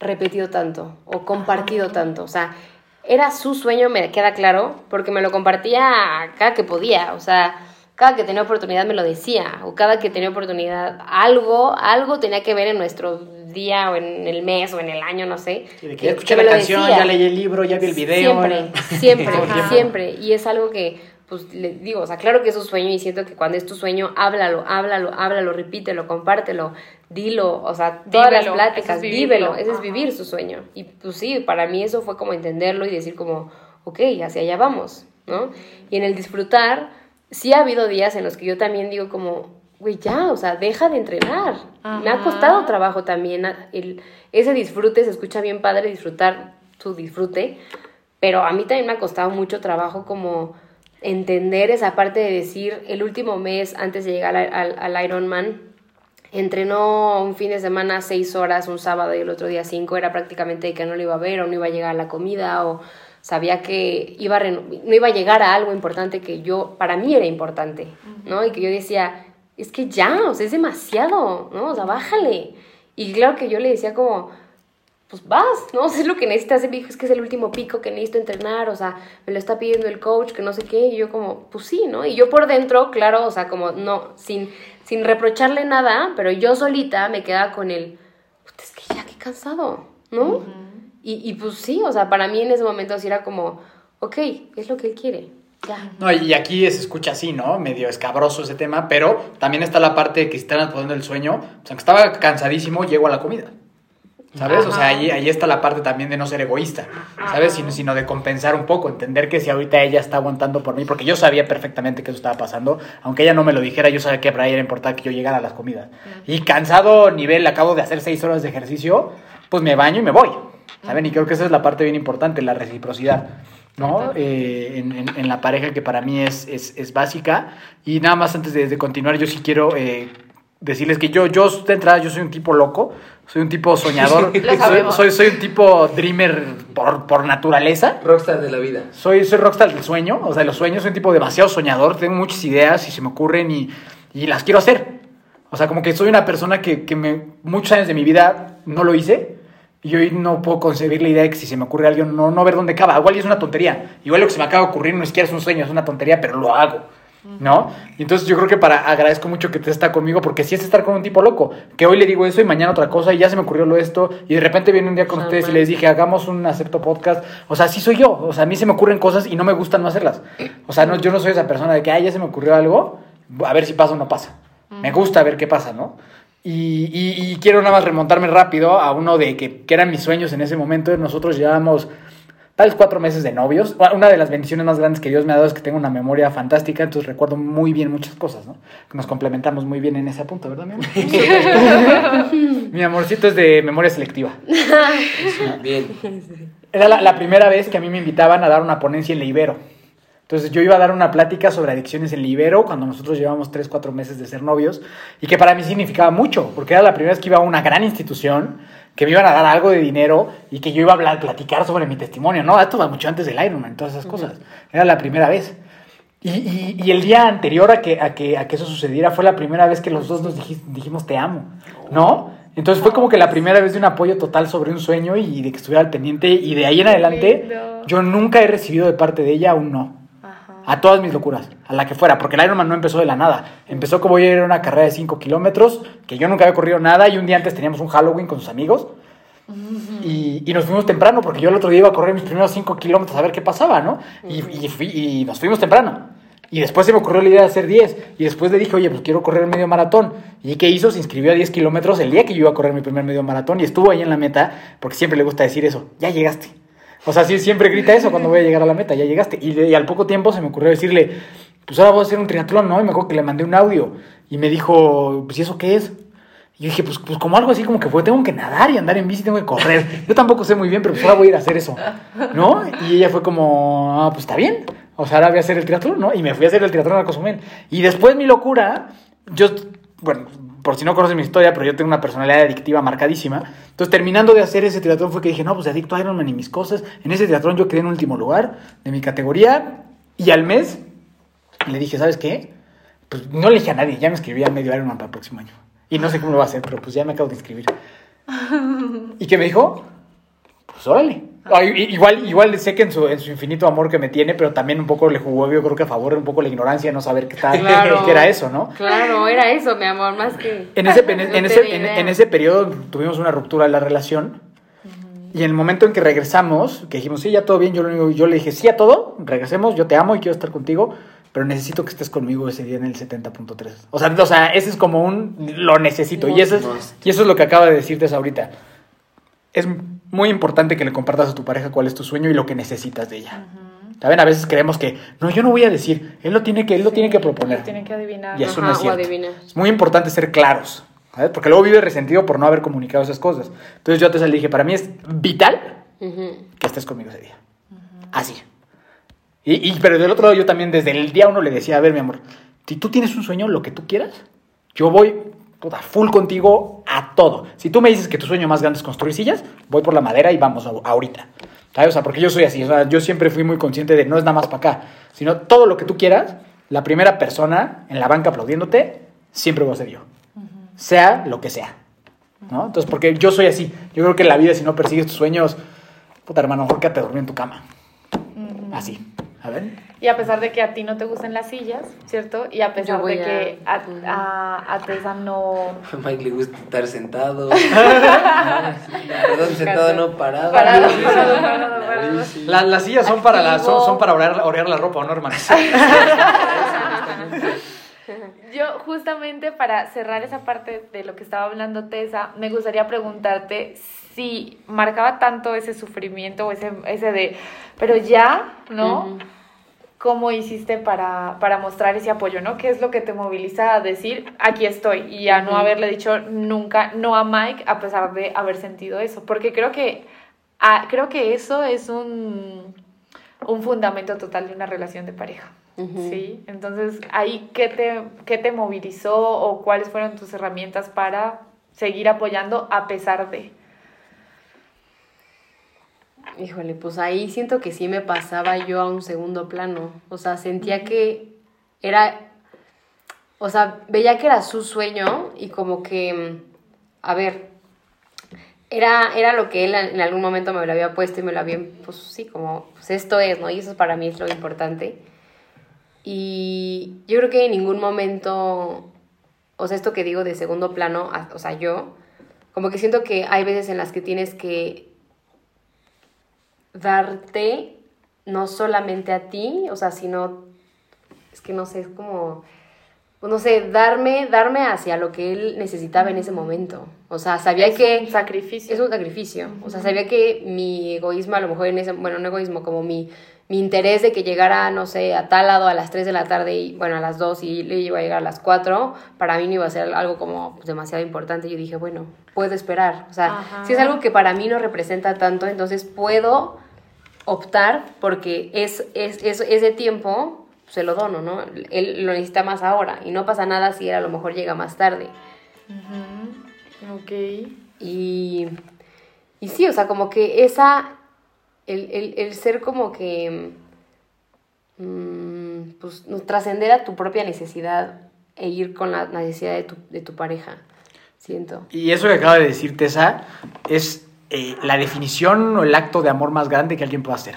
repetido tanto o compartido tanto. O sea, era su sueño, me queda claro, porque me lo compartía cada que podía. O sea, cada que tenía oportunidad me lo decía, o cada que tenía oportunidad, algo, algo tenía que ver en nuestro día, o en el mes, o en el año, no sé. Sí, de que ya escuché la canción, decía. ya leí el libro, ya vi el video. Siempre, siempre, siempre. Y es algo que pues le digo, o sea, claro que es su sueño y siento que cuando es tu sueño, háblalo, háblalo, háblalo, repítelo, compártelo, dilo, o sea, todas vívelo, las pláticas, es vívelo, ese es vivir su sueño. Y pues sí, para mí eso fue como entenderlo y decir como, ok, hacia allá vamos, ¿no? Y en el disfrutar, sí ha habido días en los que yo también digo como, güey, ya, o sea, deja de entrenar. Ajá. Me ha costado trabajo también, el, ese disfrute, se escucha bien padre disfrutar su disfrute, pero a mí también me ha costado mucho trabajo como entender esa parte de decir el último mes antes de llegar al, al, al Ironman entrenó un fin de semana seis horas un sábado y el otro día cinco era prácticamente que no lo iba a ver o no iba a llegar a la comida o sabía que iba a no iba a llegar a algo importante que yo para mí era importante no y que yo decía es que ya o sea es demasiado no o sea bájale. Y claro que yo le decía como pues vas, ¿no? O sea, es lo que necesitas. Es que es el último pico que necesito entrenar, o sea, me lo está pidiendo el coach, que no sé qué, y yo como, pues sí, ¿no? Y yo por dentro, claro, o sea, como, no, sin, sin reprocharle nada, pero yo solita me quedaba con el, es que ya, qué cansado, ¿no? Uh -huh. y, y pues sí, o sea, para mí en ese momento sí era como, ok, es lo que él quiere. Ya. No, y aquí se escucha así, ¿no? Medio escabroso ese tema, pero también está la parte de que si están poniendo el sueño, pues aunque estaba cansadísimo, llego a la comida. ¿Sabes? O sea, ahí, ahí está la parte también de no ser egoísta, ¿sabes? Sino, sino de compensar un poco, entender que si ahorita ella está aguantando por mí, porque yo sabía perfectamente que eso estaba pasando, aunque ella no me lo dijera, yo sabía que para ella era importante que yo llegara a las comidas. Y cansado nivel, acabo de hacer seis horas de ejercicio, pues me baño y me voy, ¿saben? Y creo que esa es la parte bien importante, la reciprocidad. ¿no? Eh, en, en- en la pareja que para mí es, es, es básica. Y nada más antes de, de continuar, yo sí quiero eh, decirles que yo, yo de entrada, yo soy un tipo loco, soy un tipo soñador, soy, soy, soy un tipo dreamer por, por naturaleza. Rockstar de la vida. Soy, soy rockstar del sueño, o sea, de los sueños, soy un tipo demasiado soñador, tengo muchas ideas y se me ocurren y, y las quiero hacer. O sea, como que soy una persona que, que me, muchos años de mi vida no lo hice y hoy no puedo concebir la idea de que si se me ocurre algo, no, no ver dónde acaba. Igual y es una tontería. Igual lo que se me acaba de ocurrir no es siquiera es un sueño, es una tontería, pero lo hago. ¿No? Y entonces yo creo que para agradezco mucho que te está conmigo porque sí es estar con un tipo loco, que hoy le digo eso y mañana otra cosa y ya se me ocurrió lo esto y de repente viene un día con ustedes y les dije, hagamos un acepto podcast. O sea, sí soy yo, o sea, a mí se me ocurren cosas y no me gusta no hacerlas. O sea, no, yo no soy esa persona de que, ay, ya se me ocurrió algo, a ver si pasa o no pasa. Me gusta ver qué pasa, ¿no? Y, y- y quiero nada más remontarme rápido a uno de que, que eran mis sueños en ese momento. Nosotros llevábamos tal vez cuatro meses de novios. Una de las bendiciones más grandes que Dios me ha dado es que tengo una memoria fantástica, entonces recuerdo muy bien muchas cosas, ¿no? Que nos complementamos muy bien en ese punto, ¿verdad, mi amor? mi amorcito es de memoria selectiva. Bien. Era la, la primera vez que a mí me invitaban a dar una ponencia en la Ibero. Entonces yo iba a dar una plática sobre adicciones en la Ibero cuando nosotros llevamos 3, 4 meses de ser novios y que para mí significaba mucho, porque era la primera vez que iba a una gran institución, que me iban a dar algo de dinero y que yo iba a hablar, platicar sobre mi testimonio, ¿no? Esto va mucho antes del Ironman, todas esas cosas. Era la primera vez. Y, y- y el día anterior a que, a, que, a que eso sucediera fue la primera vez que los dos nos diji- dijimos te amo, ¿no? Entonces fue como que la primera vez de un apoyo total sobre un sueño y de que estuviera al pendiente y de ahí en adelante yo nunca he recibido de parte de ella un no. A todas mis locuras, a la que fuera, porque el Ironman no empezó de la nada. Empezó como yo ir a una carrera de 5 kilómetros, que yo nunca había corrido nada, y un día antes teníamos un Halloween con sus amigos. Y, y nos fuimos temprano, porque yo el otro día iba a correr mis primeros 5 kilómetros a ver qué pasaba, ¿no? Y, y fui- y nos fuimos temprano. Y después se me ocurrió la idea de hacer 10. Y después le dije, oye, pues quiero correr medio maratón. ¿Y qué hizo? Se inscribió a 10 kilómetros el día que yo iba a correr mi primer medio maratón. Y estuvo ahí en la meta, porque siempre le gusta decir eso, ya llegaste. O sea, sí, siempre grita eso cuando voy a llegar a la meta, ya llegaste. Y, al poco tiempo se me ocurrió decirle, pues ahora voy a hacer un triatlón, ¿no? Y me acuerdo que le mandé un audio. Y me dijo, pues ¿y eso qué es? Y yo dije, pues, pues como algo así como que fue, tengo que nadar y andar en bici, tengo que correr. Yo tampoco sé muy bien, pero pues ahora voy a ir a hacer eso, ¿no? Y ella fue como, ah, pues está bien. O sea, ahora voy a hacer el triatlón, ¿no? Y me fui a hacer el triatlón a Cozumel. Y después mi locura, yo, bueno, por si no conoces mi historia, pero yo tengo una personalidad adictiva marcadísima. Entonces, terminando de hacer ese triatlón fue que dije, no, pues adicto a Ironman y mis cosas. En ese triatlón yo quedé en último lugar de mi categoría. Y al mes le dije, ¿sabes qué? Pues no le dije a nadie, ya me inscribí al medio Ironman para el próximo año. Y no sé cómo lo va a hacer, pero pues ya me acabo de inscribir. ¿Y qué me dijo? Pues órale. Igual, igual sé que en su, en su infinito amor que me tiene, pero también un poco le jugó, yo creo que a favor un poco la ignorancia, no saber qué, tal, Claro. qué era eso, ¿no? Claro, era eso, mi amor, más que. En ese, en, en No ese, tenía en, en ese periodo tuvimos una ruptura de la relación. Y en el momento en que regresamos, que dijimos, sí, ya todo bien, yo, lo único- yo le dije, sí a todo, regresemos, yo te amo y quiero estar contigo, pero necesito que estés conmigo ese día en el 70.3. O sea, o sea, ese es como un, lo necesito. Y eso, es, y eso es lo que acaba de decirte ahorita. Es muy importante que le compartas a tu pareja cuál es tu sueño y lo que necesitas de ella. ¿Saben? A veces creemos que, no, yo no voy a decir, él lo tiene que, él lo tiene que proponer. Tiene que adivinar. Y eso Ajá, no es cierto. Es muy importante ser claros, ¿sabes? Porque luego vive resentido por no haber comunicado esas cosas. Entonces yo te le dije, para mí es vital Ujú. que estés conmigo ese día. Así. Y, y- pero del otro lado yo también desde el día uno le decía, a ver mi amor, si tú tienes un sueño, lo que tú quieras, yo voy puta, full contigo a todo. Si tú me dices que tu sueño más grande es construir sillas, voy por la madera y vamos a- ahorita. ¿Sabes? O sea, porque yo soy así. O sea, yo siempre fui muy consciente de no es nada más para acá, sino todo lo que tú quieras, la primera persona en la banca aplaudiéndote, siempre voy a ser yo. Sea lo que sea. ¿No? Entonces, porque yo soy así. Yo creo que en la vida, si no persigues tus sueños, puta hermano, mejor quédate dormir en tu cama. Así. A ver. Y a pesar de que a ti no te gustan las sillas, ¿cierto? Y a pesar de que a- a, a, Tessa no... A Mike le gusta estar sentado. Perdón, sentado, no parado. Parado, Sí, sí. parado, parado, parado. La- las sillas son para, la, son, son para orear, orear la ropa, ¿o no, hermano? yo justamente para cerrar esa parte de lo que estaba hablando Tessa, me gustaría preguntarte si marcaba tanto ese sufrimiento o ese, ese de, pero ya, ¿no? ¿Cómo hiciste para, para mostrar ese apoyo, ¿no? ¿Qué es lo que te moviliza a decir, aquí estoy? Y a no haberle dicho nunca no a Mike a pesar de haber sentido eso. Porque creo que, ah, creo que eso es un, un fundamento total de una relación de pareja. ¿sí? Entonces, ahí, ¿qué te, ¿qué te movilizó o cuáles fueron tus herramientas para seguir apoyando a pesar de? Híjole, pues ahí siento que sí me pasaba yo a un segundo plano. O sea, sentía que era, o sea, veía que era su sueño y como que, a ver, era, era lo que él en algún momento me lo había puesto y me lo había, pues sí, como, pues esto es, ¿no? Y eso para mí es lo importante. Y yo creo que en ningún momento, o sea, esto que digo de segundo plano, o sea, yo, como que siento que hay veces en las que tienes que darte no solamente a ti, o sea, sino, es que no sé, es como, no sé, darme, darme hacia lo que él necesitaba en ese momento. O sea, sabía que... Un sacrificio. Es un sacrificio. O sea, sabía que mi egoísmo, a lo mejor en ese, bueno, no egoísmo, como mi, mi interés de que llegara, no sé, a tal lado a las 3 de la tarde y, bueno, a las 2 y le iba a llegar a las 4, para mí no iba a ser algo como demasiado importante. Yo dije, bueno, puedo esperar. O sea, si es algo que para mí no representa tanto, entonces puedo optar porque es, es, es, ese tiempo se lo dono, ¿no? Él lo necesita más ahora y no pasa nada si él a lo mejor llega más tarde. Ok. Y, y sí, o sea, como que esa, el, el, el ser como que, mmm, pues, trascender a tu propia necesidad e ir con la necesidad de tu, de tu pareja, siento. Y eso que acaba de decir Tessa es eh, la definición o el acto de amor más grande que alguien pueda hacer.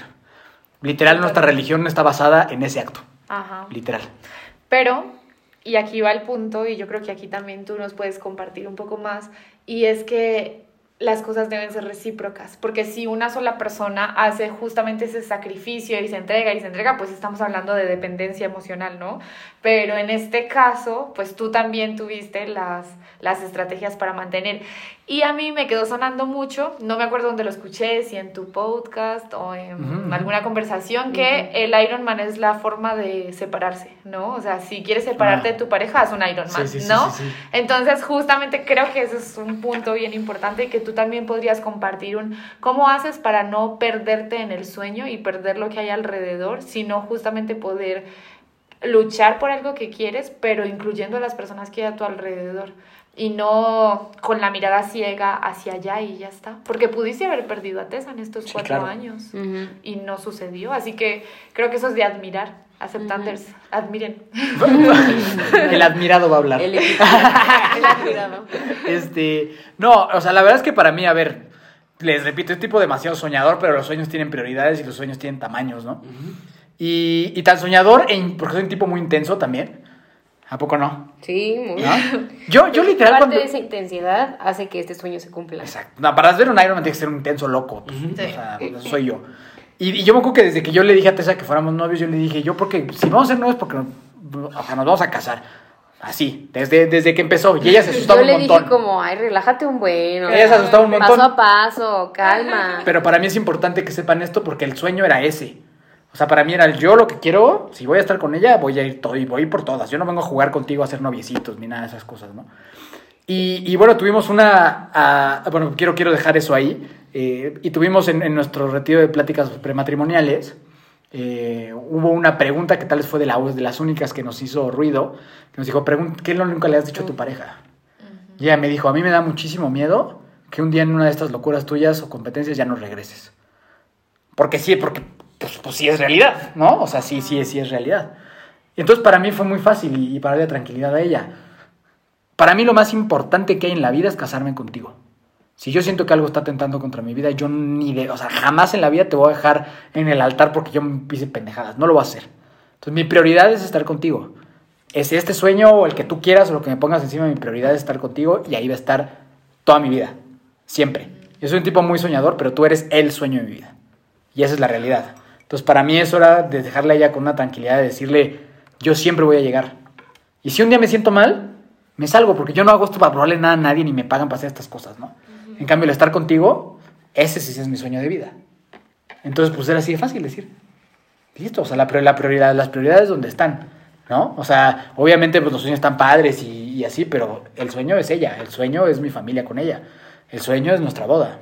Literal, nuestra religión está basada en ese acto. Ajá. Literal. Pero, y aquí va el punto, y yo creo que aquí también tú nos puedes compartir un poco más, y es que las cosas deben ser recíprocas, porque si una sola persona hace justamente ese sacrificio y se entrega y se entrega, pues estamos hablando de dependencia emocional, ¿no? Pero en este caso, pues tú también tuviste las, las estrategias para mantener. Y a mí me quedó sonando mucho, no me acuerdo dónde lo escuché, si en tu podcast o en alguna conversación, que el Ironman es la forma de separarse, ¿no? O sea, si quieres separarte Ah. de tu pareja, haz un Ironman, Sí, ¿no? sí. Entonces, justamente creo que ese es un punto bien importante y que tú también podrías compartir un cómo haces para no perderte en el sueño y perder lo que hay alrededor, sino justamente poder luchar por algo que quieres, pero incluyendo a las personas que hay a tu alrededor y no con la mirada ciega hacia allá y ya está. Porque pudiste haber perdido a Tessa en estos Sí, cuatro claro. años y no sucedió. Así que creo que eso es de admirar. Aceptanders, admiren. El admirado va a hablar. El, el admirado. Este, no, o sea, la verdad es que para mí, a ver, les repito, es tipo demasiado soñador, pero los sueños tienen prioridades y los sueños tienen tamaños, ¿no? Y, y tan soñador, e in- porque soy un tipo muy intenso también. ¿A poco no? Sí, muy ¿No? Yo, yo literal Parte cuando... de esa intensidad hace que este sueño se cumpla. Exacto. No, para hacer un Ironman tiene que ser un intenso loco. pues, Sí. O sea, eso soy yo. Y, y yo me acuerdo que desde que yo le dije a Tessa que fuéramos novios, yo le dije, yo porque si vamos a ser novios porque nos, o sea, nos vamos a casar. Así, desde, desde que empezó. Y ella se asustaba Yo le un montón. dije como, ay, relájate un buen. Ella se asustaba un montón. Paso a paso, calma. Pero para mí es importante que sepan esto porque el sueño era ese. O sea, para mí era el yo lo que quiero, si voy a estar con ella, voy a ir todo y voy por todas. Yo no vengo a jugar contigo a hacer noviecitos ni nada de esas cosas, ¿no? Y, y bueno, tuvimos una... ah, bueno, quiero, quiero dejar eso ahí. eh, y tuvimos en, en nuestro retiro de pláticas prematrimoniales, eh, hubo una pregunta que tal vez fue de, la, de las únicas que nos hizo ruido, que nos dijo, "Pregun- ¿qué lo que le has dicho a tu pareja? Y ella me dijo, a mí me da muchísimo miedo que un día en una de estas locuras tuyas o competencias ya no regreses. Porque sí, porque pues, pues sí es realidad, ¿no? O sea, sí, sí, sí es realidad. Entonces para mí fue muy fácil y, y para darle tranquilidad a ella. Para mí lo más importante que hay en la vida es casarme contigo. Si yo siento que algo está tentando contra mi vida, yo ni de, o sea, jamás en la vida te voy a dejar en el altar porque yo me pise pendejadas. No lo voy a hacer. Entonces mi prioridad es estar contigo. Es este sueño o el que tú quieras o lo que me pongas encima, mi prioridad es estar contigo y ahí va a estar toda mi vida. Siempre. Yo soy un tipo muy soñador, pero tú eres el sueño de mi vida. Y esa es la realidad. Entonces, para mí es hora de dejarle a ella con una tranquilidad de decirle, yo siempre voy a llegar. Y si un día me siento mal, me salgo, porque yo no hago esto para probarle nada a nadie ni me pagan para hacer estas cosas, ¿no? En cambio, el estar contigo, ese sí es mi sueño de vida. Entonces, pues era así de fácil decir, listo, o sea, la, la prioridad, las prioridades donde están, ¿no? O sea, obviamente pues los sueños están padres y, y así, pero el sueño es ella, el sueño es mi familia con ella, el sueño es nuestra boda.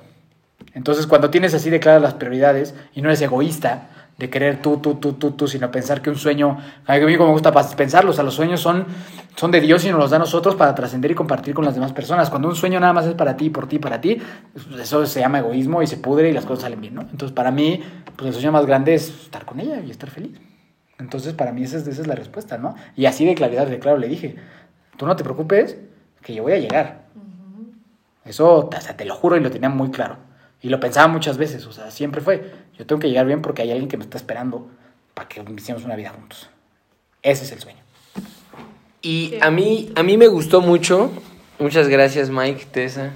Entonces, cuando tienes así de claras las prioridades y no eres egoísta, de querer tú, tú, tú, tú, tú, sino pensar que un sueño, a mí me gusta pensarlo, o sea, los sueños son, son de Dios y nos los da a nosotros para trascender y compartir con las demás personas. Cuando un sueño nada más es para ti, por ti, para ti, eso se llama egoísmo y se pudre y las cosas salen bien, ¿no? Entonces, para mí, pues el sueño más grande es estar con ella y estar feliz. Entonces, para mí esa es, esa es la respuesta, ¿no? Y así de claridad, de claro, le dije, tú no te preocupes, que yo voy a llegar. Eso, o sea, te lo juro y lo tenía muy claro. Y lo pensaba muchas veces, o sea, siempre fue, yo tengo que llegar bien porque hay alguien que me está esperando para que hiciéramos una vida juntos. Ese es el sueño. Y a mí, a mí me gustó mucho, muchas gracias Mike, Tessa.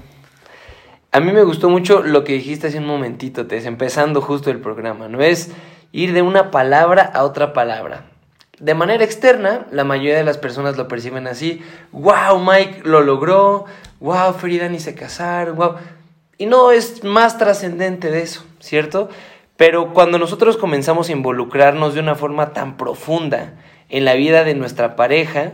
A mí me gustó mucho lo que dijiste hace un momentito, Tessa, empezando justo el programa, ¿no? Es ir de una palabra a otra palabra. De manera externa, la mayoría de las personas lo perciben así, wow, Mike lo logró, wow, Frida ni se casaron, wow. Y no es más trascendente de eso, ¿cierto? Pero cuando nosotros comenzamos a involucrarnos de una forma tan profunda en la vida de nuestra pareja,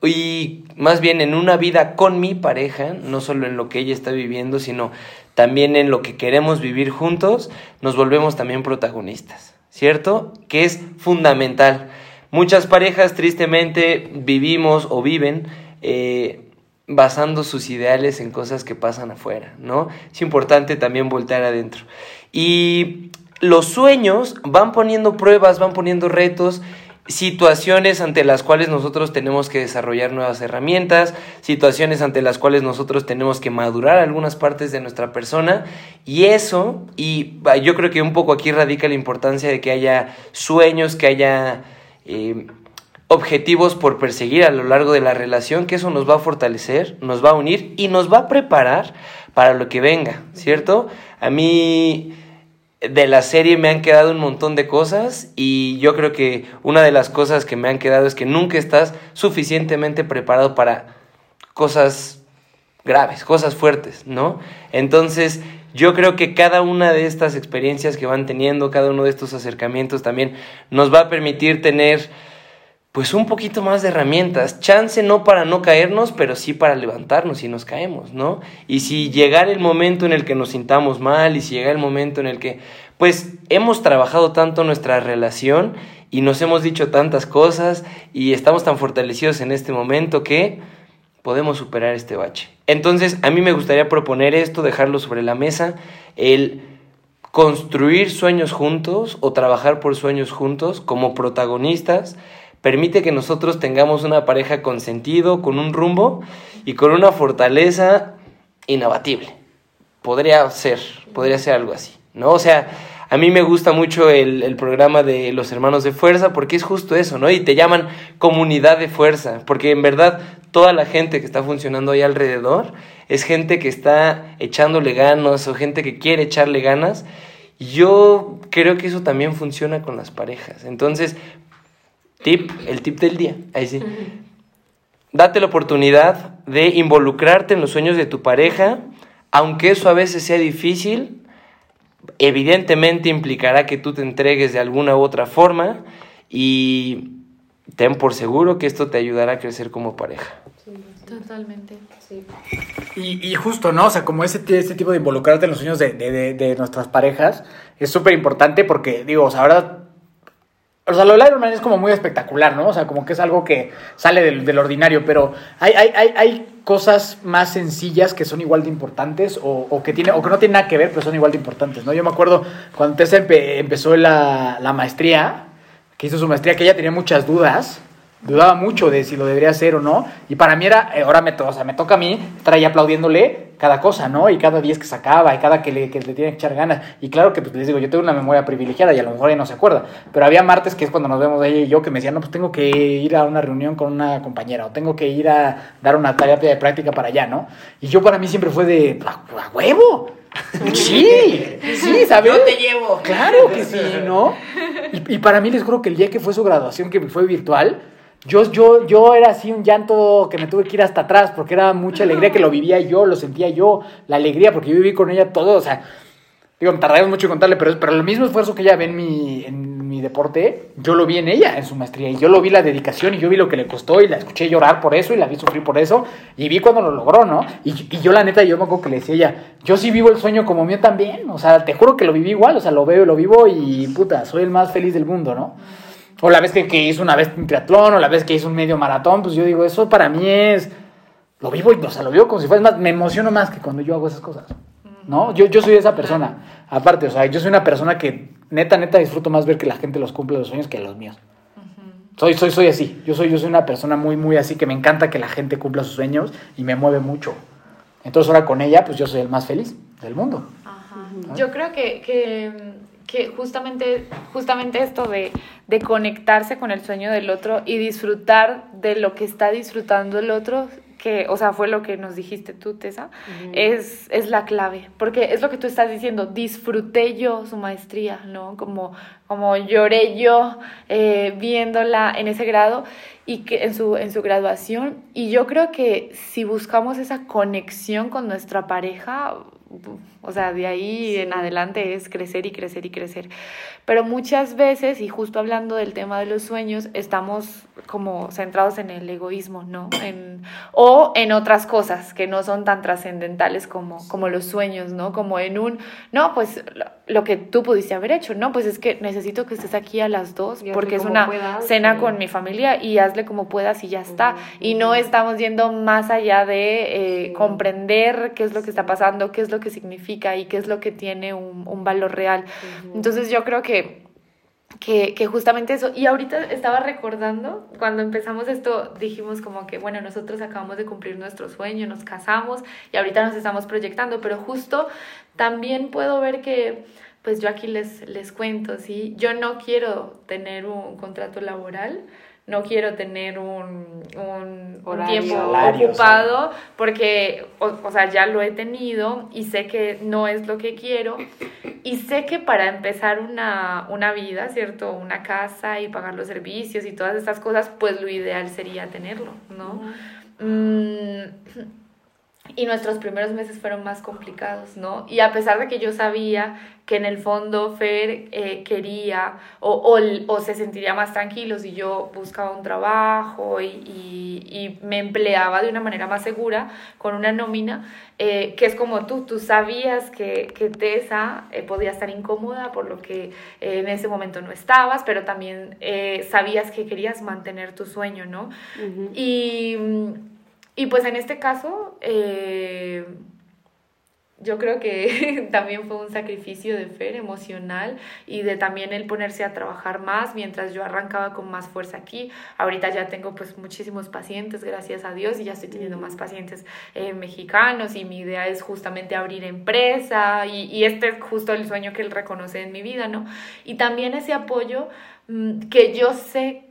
y más bien en una vida con mi pareja, no solo en lo que ella está viviendo, sino también en lo que queremos vivir juntos, nos volvemos también protagonistas, ¿cierto? Que es fundamental. Muchas parejas tristemente vivimos o viven eh, basando sus ideales en cosas que pasan afuera, ¿no? Es importante también voltear adentro. Y los sueños van poniendo pruebas, van poniendo retos, situaciones ante las cuales nosotros tenemos que desarrollar nuevas herramientas, situaciones ante las cuales nosotros tenemos que madurar algunas partes de nuestra persona y eso, y yo creo que un poco aquí radica la importancia de que haya sueños, que haya eh, objetivos por perseguir a lo largo de la relación, que eso nos va a fortalecer, nos va a unir y nos va a preparar para lo que venga, ¿cierto? A mí de la serie me han quedado un montón de cosas y yo creo que una de las cosas que me han quedado es que nunca estás suficientemente preparado para cosas graves, cosas fuertes, ¿no? Entonces, yo creo que cada una de estas experiencias que van teniendo, cada uno de estos acercamientos también nos va a permitir tener pues un poquito más de herramientas. Chance no para no caernos, pero sí para levantarnos si nos caemos, ¿no? Y si llegara el momento en el que nos sintamos mal y si llega el momento en el que, pues hemos trabajado tanto nuestra relación y nos hemos dicho tantas cosas y estamos tan fortalecidos en este momento que podemos superar este bache. Entonces, a mí me gustaría proponer esto, dejarlo sobre la mesa, el construir sueños juntos o trabajar por sueños juntos como protagonistas permite que nosotros tengamos una pareja con sentido, con un rumbo y con una fortaleza inabatible. Podría ser, podría ser algo así, ¿no? O sea, a mí me gusta mucho el, programa de los hermanos de fuerza porque es justo eso, ¿no? Y te llaman comunidad de fuerza, porque en verdad toda la gente que está funcionando ahí alrededor es gente que está echándole ganas o gente que quiere echarle ganas. Yo creo que eso también funciona con las parejas. Entonces, Tip, el tip del día. Ahí sí. Date la oportunidad de involucrarte en los sueños de tu pareja, aunque eso a veces sea difícil, evidentemente implicará que tú te entregues de alguna u otra forma y ten por seguro que esto te ayudará a crecer como pareja. Totalmente, sí. Y, y, justo, ¿no? O sea, como ese, ese tipo de involucrarte en los sueños de, de, de nuestras parejas es súper importante porque, digo, o sea, ahora o sea, lo de Iron Man es como muy espectacular, ¿no? O sea, como que es algo que sale del, del ordinario, pero hay, hay, hay, hay, cosas más sencillas que son igual de importantes o, que tiene, o que no tienen nada que ver, pero son igual de importantes, ¿no? Yo me acuerdo cuando Tessa empe, empezó la, la maestría, que hizo su maestría, que ella tenía muchas dudas, dudaba mucho de si lo debería hacer o no, y para mí era, eh, ahora me, o sea, me toca a mí estar ahí aplaudiéndole cada cosa, ¿no? Y cada 10 que sacaba, y cada que le, que le tiene que echar ganas. Y claro que pues les digo, yo tengo una memoria privilegiada y a lo mejor ella no se acuerda, pero había martes que es cuando nos vemos ella y yo que me decían, no, pues tengo que ir a una reunión con una compañera o tengo que ir a dar una tarea de práctica para allá, ¿no? Y yo para mí siempre fue de, a, a huevo. Sí, sí, ¿sabes? Yo te llevo. Claro que sí, ¿no? Y, y para mí les juro que el día que fue su graduación, que fue virtual, yo, yo, yo era así un llanto que me tuve que ir hasta atrás porque era mucha alegría que lo vivía yo, lo sentía yo, la alegría, porque yo viví con ella todo, o sea, digo, me mucho en contarle, pero, pero el mismo esfuerzo que ella ve en mi, en mi deporte, yo lo vi en ella, en su maestría, y yo lo vi la dedicación, y yo vi lo que le costó, y la escuché llorar por eso, y la vi sufrir por eso, y vi cuando lo logró, ¿no? Y, y yo la neta, yo me acuerdo que le decía a ella, yo sí vivo el sueño como mío también, o sea, te juro que lo viví igual, o sea, lo veo, lo vivo, y puta, soy el más feliz del mundo, ¿no? O la vez que, que hizo una vez un triatlón, o la vez que hizo un medio maratón, pues yo digo, eso para mí es, lo vivo, y, o sea, lo vivo como si fuera, es más, me emociono más que cuando yo hago esas cosas. ¿no? Yo, yo soy esa persona. Aparte, o sea, yo soy una persona que neta, neta disfruto más ver que la gente los cumple los sueños que los míos. Soy, soy, soy así. Yo soy, yo soy una persona muy, muy así que me encanta que la gente cumpla sus sueños y me mueve mucho. Entonces ahora con ella, pues yo soy el más feliz del mundo. Ajá. Yo creo que, que, que justamente, justamente esto de, de conectarse con el sueño del otro y disfrutar de lo que está disfrutando el otro que, o sea, fue lo que nos dijiste tú, Tessa, es, es la clave, porque es lo que tú estás diciendo, disfruté yo su maestría, ¿no? Como, como lloré yo eh, viéndola en ese grado y que en su, en su graduación, y yo creo que si buscamos esa conexión con nuestra pareja, o sea, de ahí en adelante es crecer y crecer y crecer. Pero muchas veces, y justo hablando del tema de los sueños, estamos como centrados en el egoísmo, ¿no? En, o en otras cosas que no son tan trascendentales como, como los sueños, ¿no? Como en un, no, pues lo, lo, que tú pudiste haber hecho, ¿no? Pues es que necesito que estés aquí a las dos porque es una puedas, cena sí. con mi familia y hazle como puedas y ya está. Uh -huh. Y no estamos yendo más allá de eh, sí. comprender qué es lo que está pasando, qué es lo que significa y qué es lo que tiene un, un valor real. Uh -huh. Entonces yo creo que que, que, justamente eso, y ahorita estaba recordando, cuando empezamos esto, dijimos como que, bueno, nosotros acabamos de cumplir nuestro sueño, nos casamos y ahorita nos estamos proyectando, pero justo también puedo ver que, pues yo aquí les, les cuento, ¿sí? Yo no quiero tener un contrato laboral, no quiero tener un, un, un tiempo Salario, ocupado porque, o, o, sea, ya lo he tenido y sé que no es lo que quiero y sé que para empezar una, una vida, ¿cierto? Una casa y pagar los servicios y todas estas cosas, pues lo ideal sería tenerlo, ¿no? Uh -huh. mm, y nuestros primeros meses fueron más complicados, ¿no? Y a pesar de que yo sabía que en el fondo Fer eh, quería o, o, o, se sentiría más tranquilo si yo buscaba un trabajo y, y, y me empleaba de una manera más segura con una nómina, eh, que es como tú, tú sabías que, que Tessa eh, podía estar incómoda por lo que en ese momento no estabas, pero también sabías que querías mantener tu sueño, ¿no? Uh -huh. Y y pues en este caso, eh, yo creo que también fue un sacrificio de Fer emocional y de también el ponerse a trabajar más mientras yo arrancaba con más fuerza aquí. Ahorita ya tengo pues muchísimos pacientes, gracias a Dios, y ya estoy teniendo más pacientes eh, mexicanos y mi idea es justamente abrir empresa y, y, este es justo el sueño que él reconoce en mi vida, ¿no? Y también ese apoyo mmm, que yo sé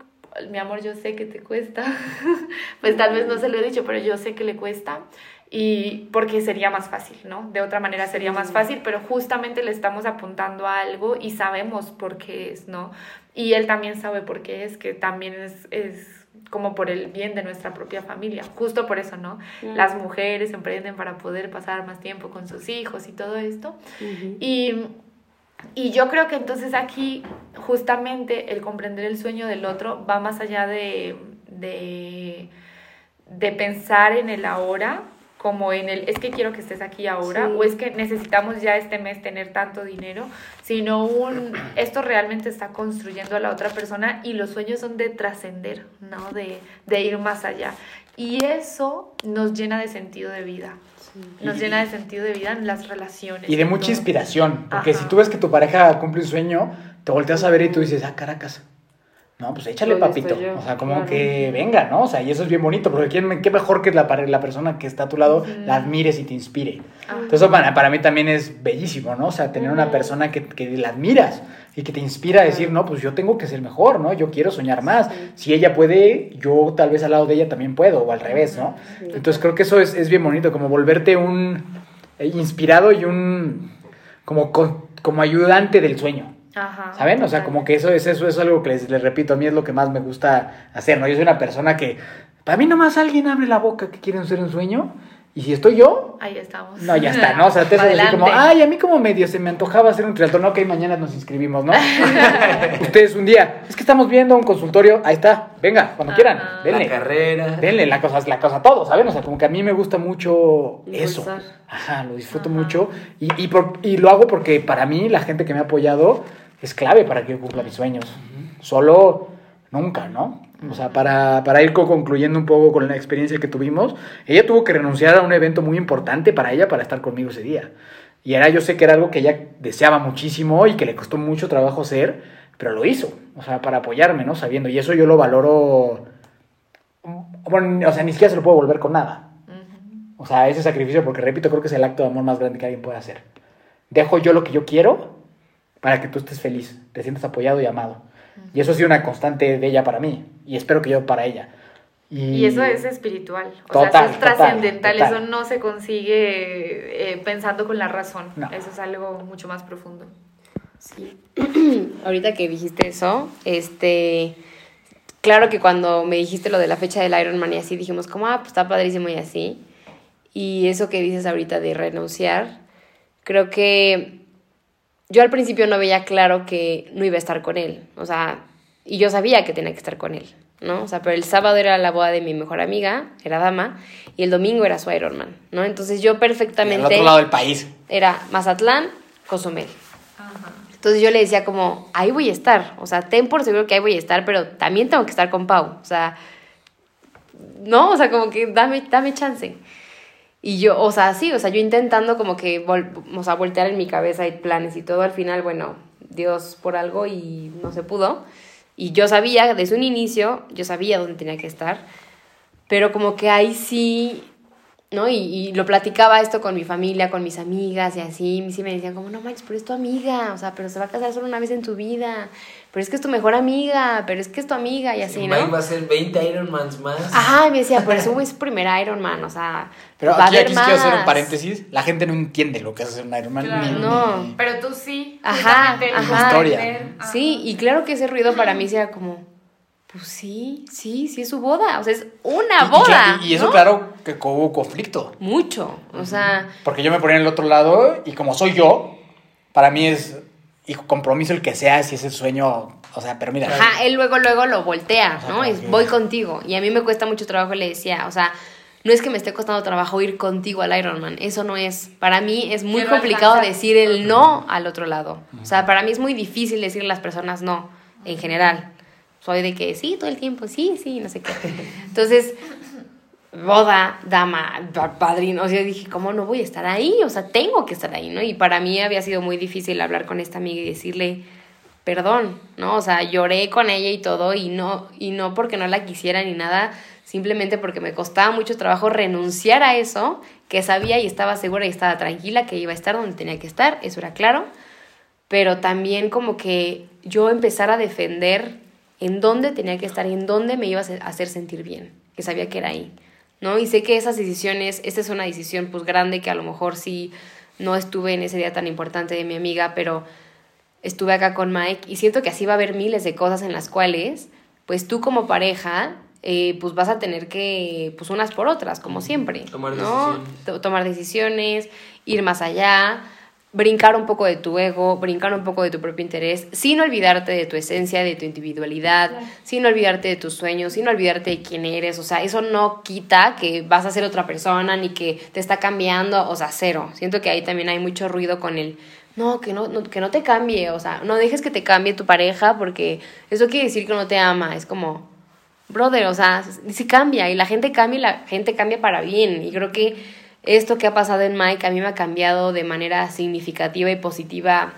mi amor, yo sé que te cuesta, pues tal vez no se lo he dicho, pero yo sé que le cuesta y porque sería más fácil, ¿no? De otra manera sería más fácil, pero justamente le estamos apuntando a algo y sabemos por qué es, ¿no? Y él también sabe por qué es, que también es, es como por el bien de nuestra propia familia, justo por eso, ¿no? Mm. Las mujeres emprenden para poder pasar más tiempo con sus hijos y todo esto. Uh -huh. Y y yo creo que entonces aquí justamente el comprender el sueño del otro va más allá de, de, de pensar en el ahora, como en el es que quiero que estés aquí ahora sí. o es que necesitamos ya este mes tener tanto dinero, sino un esto realmente está construyendo a la otra persona y los sueños son de trascender, ¿no? De, de ir más allá. Y eso nos llena de sentido de vida nos llena de sentido de vida en las relaciones. Y de mucha todo. inspiración, porque Ajá. si tú ves que tu pareja cumple un sueño, te volteas a ver y tú dices, ah, Caracas. No, pues échale Lo papito. O sea, como claro. que venga, ¿no? O sea, y eso es bien bonito, porque ¿quién, qué mejor que la, la persona que está a tu lado la admires y te inspire. Ajá. Entonces, para, para mí también es bellísimo, ¿no? O sea, tener una persona que, que la admiras y que te inspira a decir, no, pues yo tengo que ser mejor, ¿no? Yo quiero soñar más. Sí. Si ella puede, yo tal vez al lado de ella también puedo, o al revés, ¿no? Sí. Entonces creo que eso es, es, bien bonito, como volverte un eh, inspirado y un como, como ayudante del sueño. Ajá, ¿Saben? O sea, como que eso es, eso es algo que les, les repito, a mí es lo que más me gusta hacer, ¿no? Yo soy una persona que, para mí nomás alguien abre la boca que quieren hacer un sueño, y si estoy yo, Ahí estamos. no, ya está, ¿no? O sea, te haces así como, ay, a mí como medio se me antojaba hacer un triatlón, ok, mañana nos inscribimos, ¿no? Ustedes un día, es que estamos viendo un consultorio, ahí está, venga, cuando quieran, Ajá. denle. La carrera. Denle la cosa, la cosa a todo, ¿saben? O sea, como que a mí me gusta mucho eso. Impulsar. Ajá, lo disfruto Ajá. mucho. Y, y, por- y lo hago porque para mí la gente que me ha apoyado es clave para que yo cumpla mis sueños. Solo nunca, ¿no? O sea, para, para ir co- concluyendo un poco con la experiencia que tuvimos, ella tuvo que renunciar a un evento muy importante para ella para estar conmigo ese día. Y era, yo sé que era algo que ella deseaba muchísimo y que le costó mucho trabajo hacer, pero lo hizo, o sea, para apoyarme, ¿no? Sabiendo, y eso yo lo valoro, bueno, o sea, ni siquiera se lo puedo volver con nada. O sea, ese sacrificio, porque repito, creo que es el acto de amor más grande que alguien puede hacer. Dejo yo lo que yo quiero para que tú estés feliz, te sientas apoyado y amado. Y eso ha sido una constante de ella para mí, y espero que yo para ella. Y eso es espiritual, o Total, sea, eso es trascendental, eso no se consigue eh, pensando con la razón, No. eso es algo mucho más profundo. Sí. Ahorita que dijiste eso, este, claro que cuando me dijiste lo de la fecha del Ironman y así dijimos como, ah, pues está padrísimo y así. Y eso que dices ahorita de renunciar, creo que yo al principio no veía claro que no iba a estar con él, o sea, y yo sabía que tenía que estar con él, ¿no? O sea, pero el sábado era la boda de mi mejor amiga, era dama, y el domingo era su Ironman, ¿no? Entonces yo al perfectamente otro lado del país. era Mazatlán, Cozumel. Ajá. Entonces yo le decía como, ahí voy a estar, o sea, ten por seguro que ahí voy a estar, pero también tengo que estar con Pau, o sea, no, o sea, como que dame, dame chance. Y yo, o sea, sí, o sea, yo intentando como que, o sea, voltear en mi cabeza y planes y todo, al final, bueno, Dios por algo y no se pudo. Y yo sabía, desde un inicio, yo sabía dónde tenía que estar, pero como que ahí sí, ¿no? Y, y lo platicaba esto con mi familia, con mis amigas y así, y sí me decían como, no manches, pero es tu amiga, o sea, pero se va a casar solo una vez en tu vida, pero es que es tu mejor amiga, pero es que es tu amiga y así, Mike ¿no? va a ser 20 Ironmans más. Ajá, y me decía, pero eso es su primer Ironman, o sea, Pero va a aquí, haber aquí sí quiero hacer un más. paréntesis. La gente no entiende lo que es hacer un Ironman. Claro. ni- No. ni- Pero tú sí, Ajá, ajá. Historia. ajá. Sí, y claro que ese ruido para mí era como, pues sí, sí, sí es su boda, o sea, es una Y- y, boda. cla- y eso, ¿no? claro, que hubo conflicto. Mucho, o sea, Porque yo me ponía en el otro lado y como soy yo, para mí es hijo, compromiso el que sea, si es el sueño, o sea, pero mira. Ajá, él luego, luego lo voltea, ¿no? como Es, que- voy contigo. Y a mí me cuesta mucho trabajo, le decía, o sea, no es que me esté costando trabajo ir contigo al Ironman, eso no es. Para mí es muy complicado alcanzar. decir el no al otro lado. O sea, para mí es muy difícil decir a las personas no, en general. Soy de que sí, todo el tiempo, sí, sí, no sé qué. Entonces, boda, dama, pa- padrino. O sea, dije, ¿cómo no voy a estar ahí? O sea, tengo que estar ahí, ¿no? Y para mí había sido muy difícil hablar con esta amiga y decirle, perdón, ¿no? O sea, lloré con ella y todo, y no, y no porque no la quisiera ni nada, simplemente porque me costaba mucho trabajo renunciar a eso, que sabía y estaba segura y estaba tranquila que iba a estar donde tenía que estar, eso era claro, pero también como que yo empezar a defender en dónde tenía que estar y en dónde me iba a hacer sentir bien, que sabía que era ahí, ¿no? Y sé que esas decisiones, esta es una decisión pues grande que a lo mejor sí no estuve en ese día tan importante de mi amiga, pero estuve acá con Mike y siento que así va a haber miles de cosas en las cuales pues tú como pareja eh, pues vas a tener que pues unas por otras como siempre Tomar ¿no? decisiones. To- tomar decisiones ir más allá brincar un poco de tu ego brincar un poco de tu propio interés sin olvidarte de tu esencia de tu individualidad sin olvidarte de tus sueños sin olvidarte de quién eres. O sea eso no quita que vas a ser otra persona ni que te está cambiando o sea cero. Siento que ahí también hay mucho ruido con el no, que no, no, que no te cambie, o sea, no dejes que te cambie tu pareja porque eso quiere decir que no te ama, es como, brother, o sea, sí cambia y la gente cambia y la gente cambia para bien. Y creo que esto que ha pasado en Mike a mí me ha cambiado de manera significativa y positiva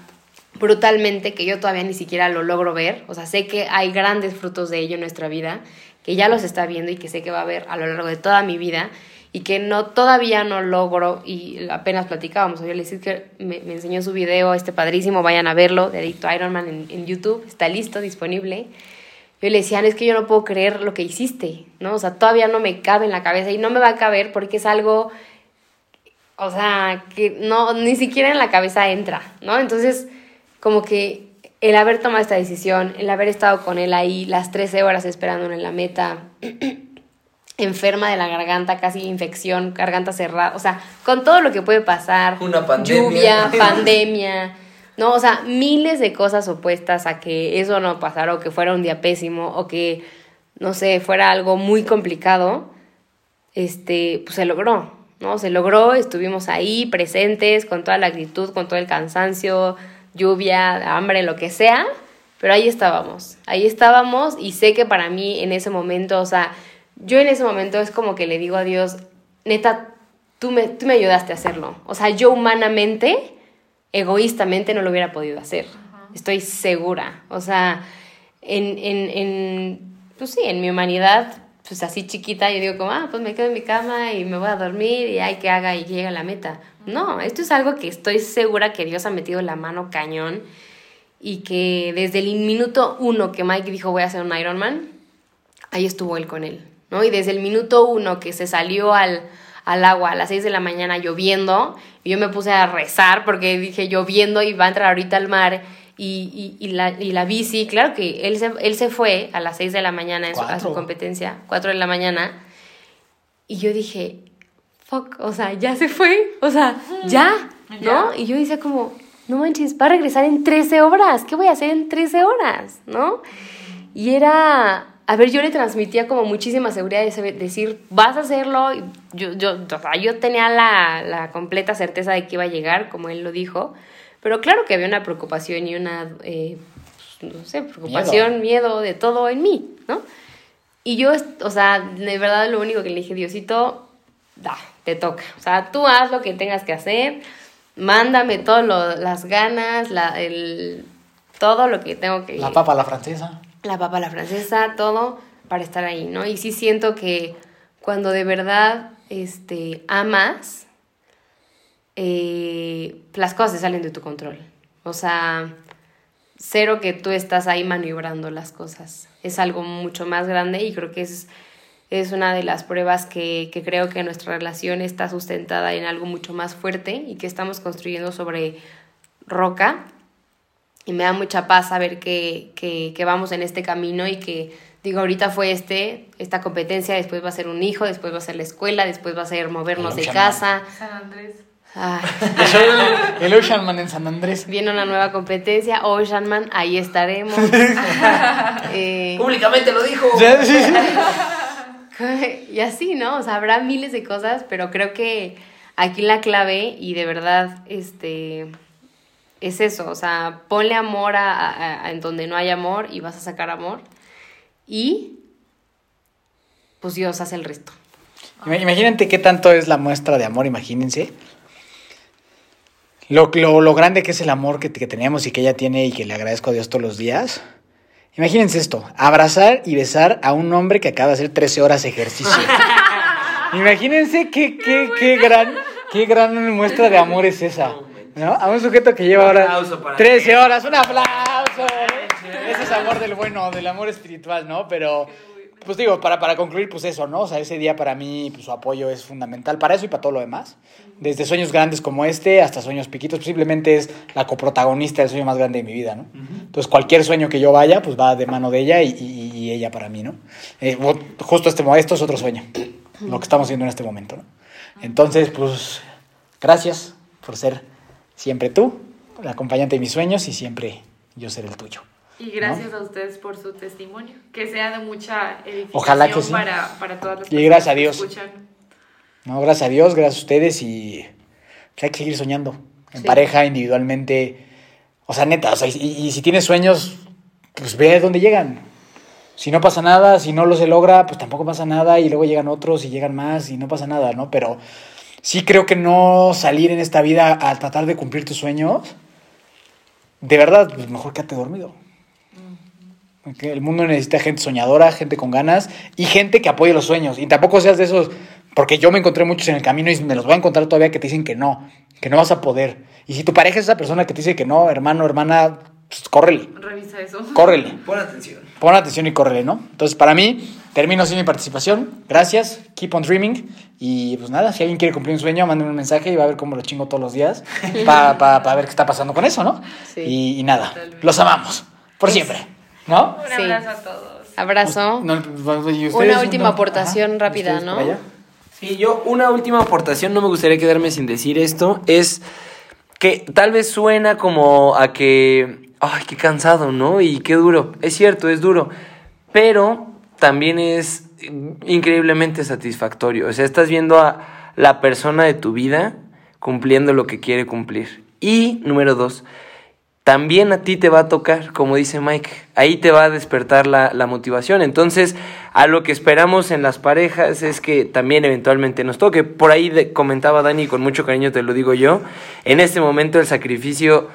brutalmente que yo todavía ni siquiera lo logro ver, o sea, sé que hay grandes frutos de ello en nuestra vida, que ya los está viendo y que sé que va a haber a lo largo de toda mi vida y que no todavía no logro y apenas platicábamos, yo le decía que me, me enseñó su video, este padrísimo, vayan a verlo, de Adicto Ironman en, en YouTube, está listo, disponible. Yo le decía, es que yo no puedo creer lo que hiciste, ¿no? O sea, todavía no me cabe en la cabeza y no me va a caber porque es algo, o sea, que no, ni siquiera en la cabeza entra, ¿no? Entonces, como que el haber tomado esta decisión, el haber estado con él ahí las 13 horas esperándolo en la meta, enferma de la garganta, casi infección, garganta cerrada, o sea, con todo lo que puede pasar, Una pandemia. lluvia, pandemia, no, o sea, miles de cosas opuestas a que eso no pasara o que fuera un día pésimo o que, no sé, fuera algo muy complicado, este, pues se logró, ¿no? Se logró, estuvimos ahí presentes con toda la actitud, con todo el cansancio, lluvia, hambre, lo que sea, pero ahí estábamos, ahí estábamos y sé que para mí en ese momento, o sea, yo en ese momento es como que le digo a Dios, neta, tú me, tú me ayudaste a hacerlo, o sea, yo humanamente, egoístamente no lo hubiera podido hacer, estoy segura, o sea, en, en, en, pues sí, en mi humanidad, pues así chiquita, yo digo como, ah, pues me quedo en mi cama y me voy a dormir y hay que haga y llegue a la meta. No, esto es algo que estoy segura que Dios ha metido la mano cañón y que desde el minuto uno que Mike dijo voy a hacer un Ironman, ahí estuvo él con él, ¿no? Y desde el minuto uno que se salió al, al agua a las 6 de la mañana lloviendo, y yo me puse a rezar porque dije lloviendo y va a entrar ahorita al mar y, y, y, la, y la bici, claro que él se, él se fue a las 6 de la mañana su, a su competencia, 4 de la mañana, y yo dije, fuck, o sea, ya se fue, o sea, ya, ¿no? Y yo decía como, no manches, va a regresar en 13 horas, ¿qué voy a hacer en 13 horas, no? Y era, a ver, yo le transmitía como muchísima seguridad de saber- decir, vas a hacerlo, y yo, yo, o sea, yo tenía la, la completa certeza de que iba a llegar, como él lo dijo, pero claro que había una preocupación y una, eh, pues, no sé, preocupación, miedo. de todo en mí, ¿no? Y yo, o sea, de verdad lo único que le dije, Diosito, da, te toca. O sea, tú haz lo que tengas que hacer, mándame todas las ganas, la, el, todo lo que tengo que... La papa la francesa. La papa la francesa, todo para estar ahí, ¿no? Y sí siento que cuando de verdad este, amas, eh, las cosas se salen de tu control. O sea, cero que tú estás ahí maniobrando las cosas. Es algo mucho más grande y creo que es, es una de las pruebas que, que creo que nuestra relación está sustentada en algo mucho más fuerte y que estamos construyendo sobre roca. Y me da mucha paz saber que, que, que vamos en este camino y que, digo, ahorita fue este, esta competencia, después va a ser un hijo, después va a ser la escuela, después va a ser movernos de casa. San Andrés. Ay, El Ocean Man en San Andrés. viene una nueva competencia, Ocean Man, ahí estaremos. Eh, Públicamente lo dijo. Ya, sí, sí. y así, ¿no? O sea, habrá miles de cosas, pero creo que aquí la clave, y de verdad, este, es eso, o sea, ponle amor a, a- a- en donde no hay amor y vas a sacar amor. Y, pues Dios hace el resto. Ima- Imagínate qué tanto es la muestra de amor, imagínense. Lo, lo, lo grande que es el amor que, que tenemos y que ella tiene y que le agradezco a Dios todos los días. Imagínense esto, abrazar y besar a un hombre que acaba de hacer 13 horas ejercicio. Imagínense qué, qué, qué gran, qué gran muestra de amor es esa. ¿no? A un sujeto que lleva ahora aplauso para 13 él. horas, un aplauso. Ese es amor del bueno, del amor espiritual, ¿no? Pero, pues digo, para, para concluir, pues eso, ¿no? O sea, ese día para mí, pues su apoyo es fundamental para eso y para todo lo demás. Desde sueños grandes como este hasta sueños piquitos, posiblemente es la coprotagonista del sueño más grande de mi vida, ¿no? Entonces, cualquier sueño que yo vaya, pues va de mano de ella y, y- y ella para mí, ¿no? Eh, justo este, esto es otro sueño, lo que estamos haciendo en este momento, ¿no? Entonces, pues, gracias por ser siempre tú, la acompañante de mis sueños y siempre yo ser el tuyo. Y gracias a ustedes por su testimonio. Que sea de mucha edificación Ojalá que sí. para, para todas las Y gracias a que Dios. escuchan. No, gracias a Dios, gracias a ustedes y pues, hay que seguir soñando. En Sí. pareja, individualmente. O sea, neta, o sea, y, y si tienes sueños, pues ve dónde llegan. Si no pasa nada, si no lo se logra, pues tampoco pasa nada y luego llegan otros y llegan más y no pasa nada, ¿no? Pero sí creo que no salir en esta vida a tratar de cumplir tus sueños, de verdad, pues mejor quédate dormido. El mundo necesita gente soñadora, gente con ganas y gente que apoye los sueños. Y tampoco seas de esos, porque yo me encontré muchos en el camino y me los voy a encontrar todavía que te dicen que no, que no vas a poder. Y si tu pareja es esa persona que te dice que no, hermano, hermana, pues córrele, Revisa eso. córrele. Pon atención. Pon atención y córrele, ¿no? Entonces, para mí, termino así mi participación. Gracias, keep on dreaming. Y pues nada, si alguien quiere cumplir un sueño, mándenme un mensaje y va a ver cómo lo chingo todos los días para ver qué está pasando con eso, ¿no? Sí. y, y nada, los amamos, por siempre, ¿no? Un Sí. abrazo a todos. Abrazo. No, pues, ¿y ustedes? Una última No. aportación Ajá, rápida, ¿ustedes ¿no? Sí, yo una última aportación, no me gustaría quedarme sin decir esto, es que tal vez suena como a que, ay, qué cansado, ¿no? Y qué duro. Es cierto, es duro, pero también es increíblemente satisfactorio. O sea, estás viendo a la persona de tu vida cumpliendo lo que quiere cumplir. Y número dos, también a ti te va a tocar, como dice Mike, ahí te va a despertar la, la motivación. Entonces, a lo que esperamos en las parejas es que también eventualmente nos toque. Por ahí comentaba Dani, con mucho cariño te lo digo yo, en este momento el sacrificio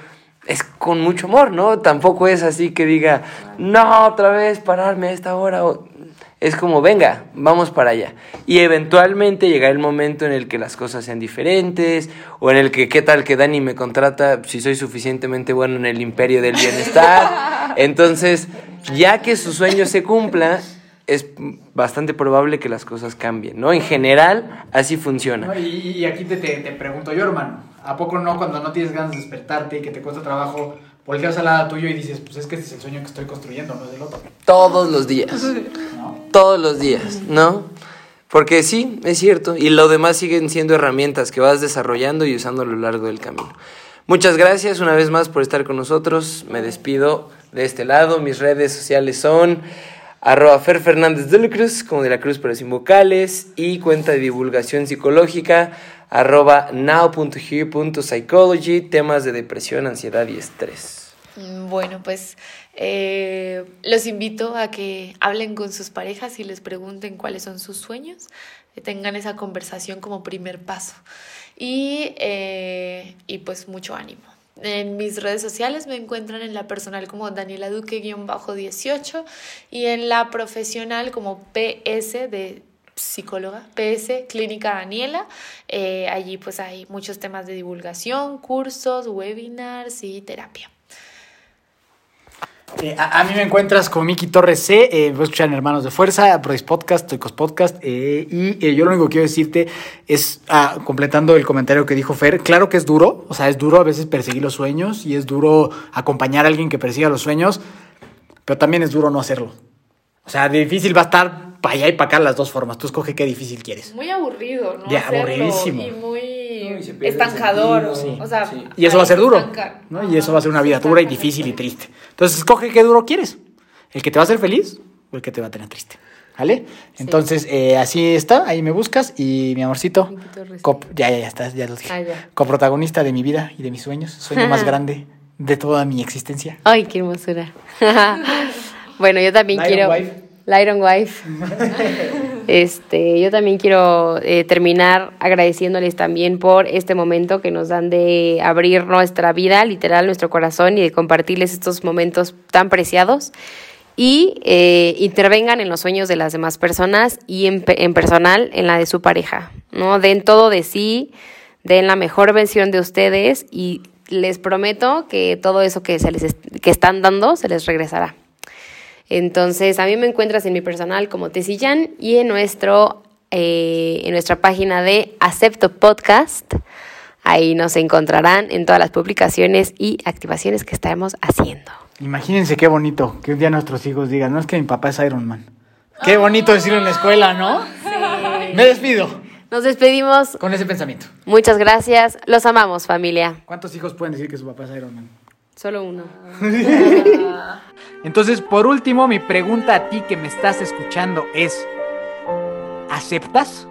es con mucho amor, ¿no? Tampoco es así que diga, no, otra vez pararme a esta hora. Es como, venga, vamos para allá. Y eventualmente llegará el momento en el que las cosas sean diferentes, o en el que, ¿qué tal que Dani me contrata si soy suficientemente bueno en el imperio del bienestar? Entonces, ya que su sueño se cumpla, es bastante probable que las cosas cambien, ¿no? En general, así funciona. No, y, y aquí te, te, te pregunto yo, hermano, ¿a poco no cuando no tienes ganas de despertarte y que te cuesta trabajo, volteas al lado tuyo y dices, pues es que este es el sueño que estoy construyendo, no es el otro? Todos los días. ¿No? Todos los días, ¿no? Porque sí, es cierto. Y lo demás siguen siendo herramientas que vas desarrollando y usando a lo largo del camino. Muchas gracias una vez más por estar con nosotros. Me despido de este lado. Mis redes sociales son arroba Fer Fernández de la Cruz, como de la Cruz pero sin vocales, y cuenta de divulgación psicológica arroba now.here.psychology, temas de depresión, ansiedad y estrés. Mm, Bueno, pues eh, los invito a que hablen con sus parejas y les pregunten cuáles son sus sueños, tengan esa conversación como primer paso. Y, eh, y pues mucho ánimo. En mis redes sociales me encuentran en la personal como Daniela Duque-18 y en la profesional como PS de psicóloga, PS Clínica Daniela. Eh, allí pues hay muchos temas de divulgación, cursos, webinars y terapia. Eh, a, mí me encuentras como Miki Torres C, eh, en Hermanos de Fuerza, Prois Podcast, Toicos Podcast, eh, y yo lo único que quiero decirte es, ah, completando el comentario que dijo Fer, claro que es duro, o sea, es duro a veces perseguir los sueños y es duro acompañar a alguien que persiga los sueños, pero también es duro no hacerlo. O sea, difícil va a estar para allá y para acá las dos formas, tú escoge qué difícil quieres. Muy aburrido, ¿no? Ya, Hacerlo aburridísimo. Y muy No, y estancador. O sea, sí. Y eso va a ser duro, estanca. ¿no? Y eso va a ser una vida dura y difícil y triste. Entonces, escoge qué duro quieres. El que te va a hacer feliz o el que te va a tener triste. ¿Vale? Entonces, eh, así está, ahí me buscas y mi amorcito, ya, ya, ya estás, ya lo dije. Ah, ya. Coprotagonista de mi vida y de mis sueños, sueño más grande de toda mi existencia. Ay, qué hermosura. bueno, yo también Lion quiero. Wife. Lion Wife. Este, yo también quiero eh, terminar agradeciéndoles también por este momento que nos dan de abrir nuestra vida, literal, nuestro corazón y de compartirles estos momentos tan preciados. Y eh, intervengan en los sueños de las demás personas y en personal en la de su pareja. ¿no? Den todo de sí, den la mejor versión de ustedes y les prometo que todo eso que, se les est- que están dando se les regresará. Entonces, a mí me encuentras en mi personal como Tessillán y en, nuestro, eh, en nuestra página de Acepto Podcast. Ahí nos encontrarán en todas las publicaciones y activaciones que estaremos haciendo. Imagínense qué bonito que un día nuestros hijos digan, no es que mi papá es Iron Man. Qué bonito decirlo en la escuela, ¿no? Me despido Nos despedimos. con ese pensamiento. Muchas gracias. Los amamos, familia. ¿Cuántos hijos pueden decir que su papá es Iron Man? Solo uno. Entonces, por último, mi pregunta a ti que me estás escuchando es, ¿aceptas?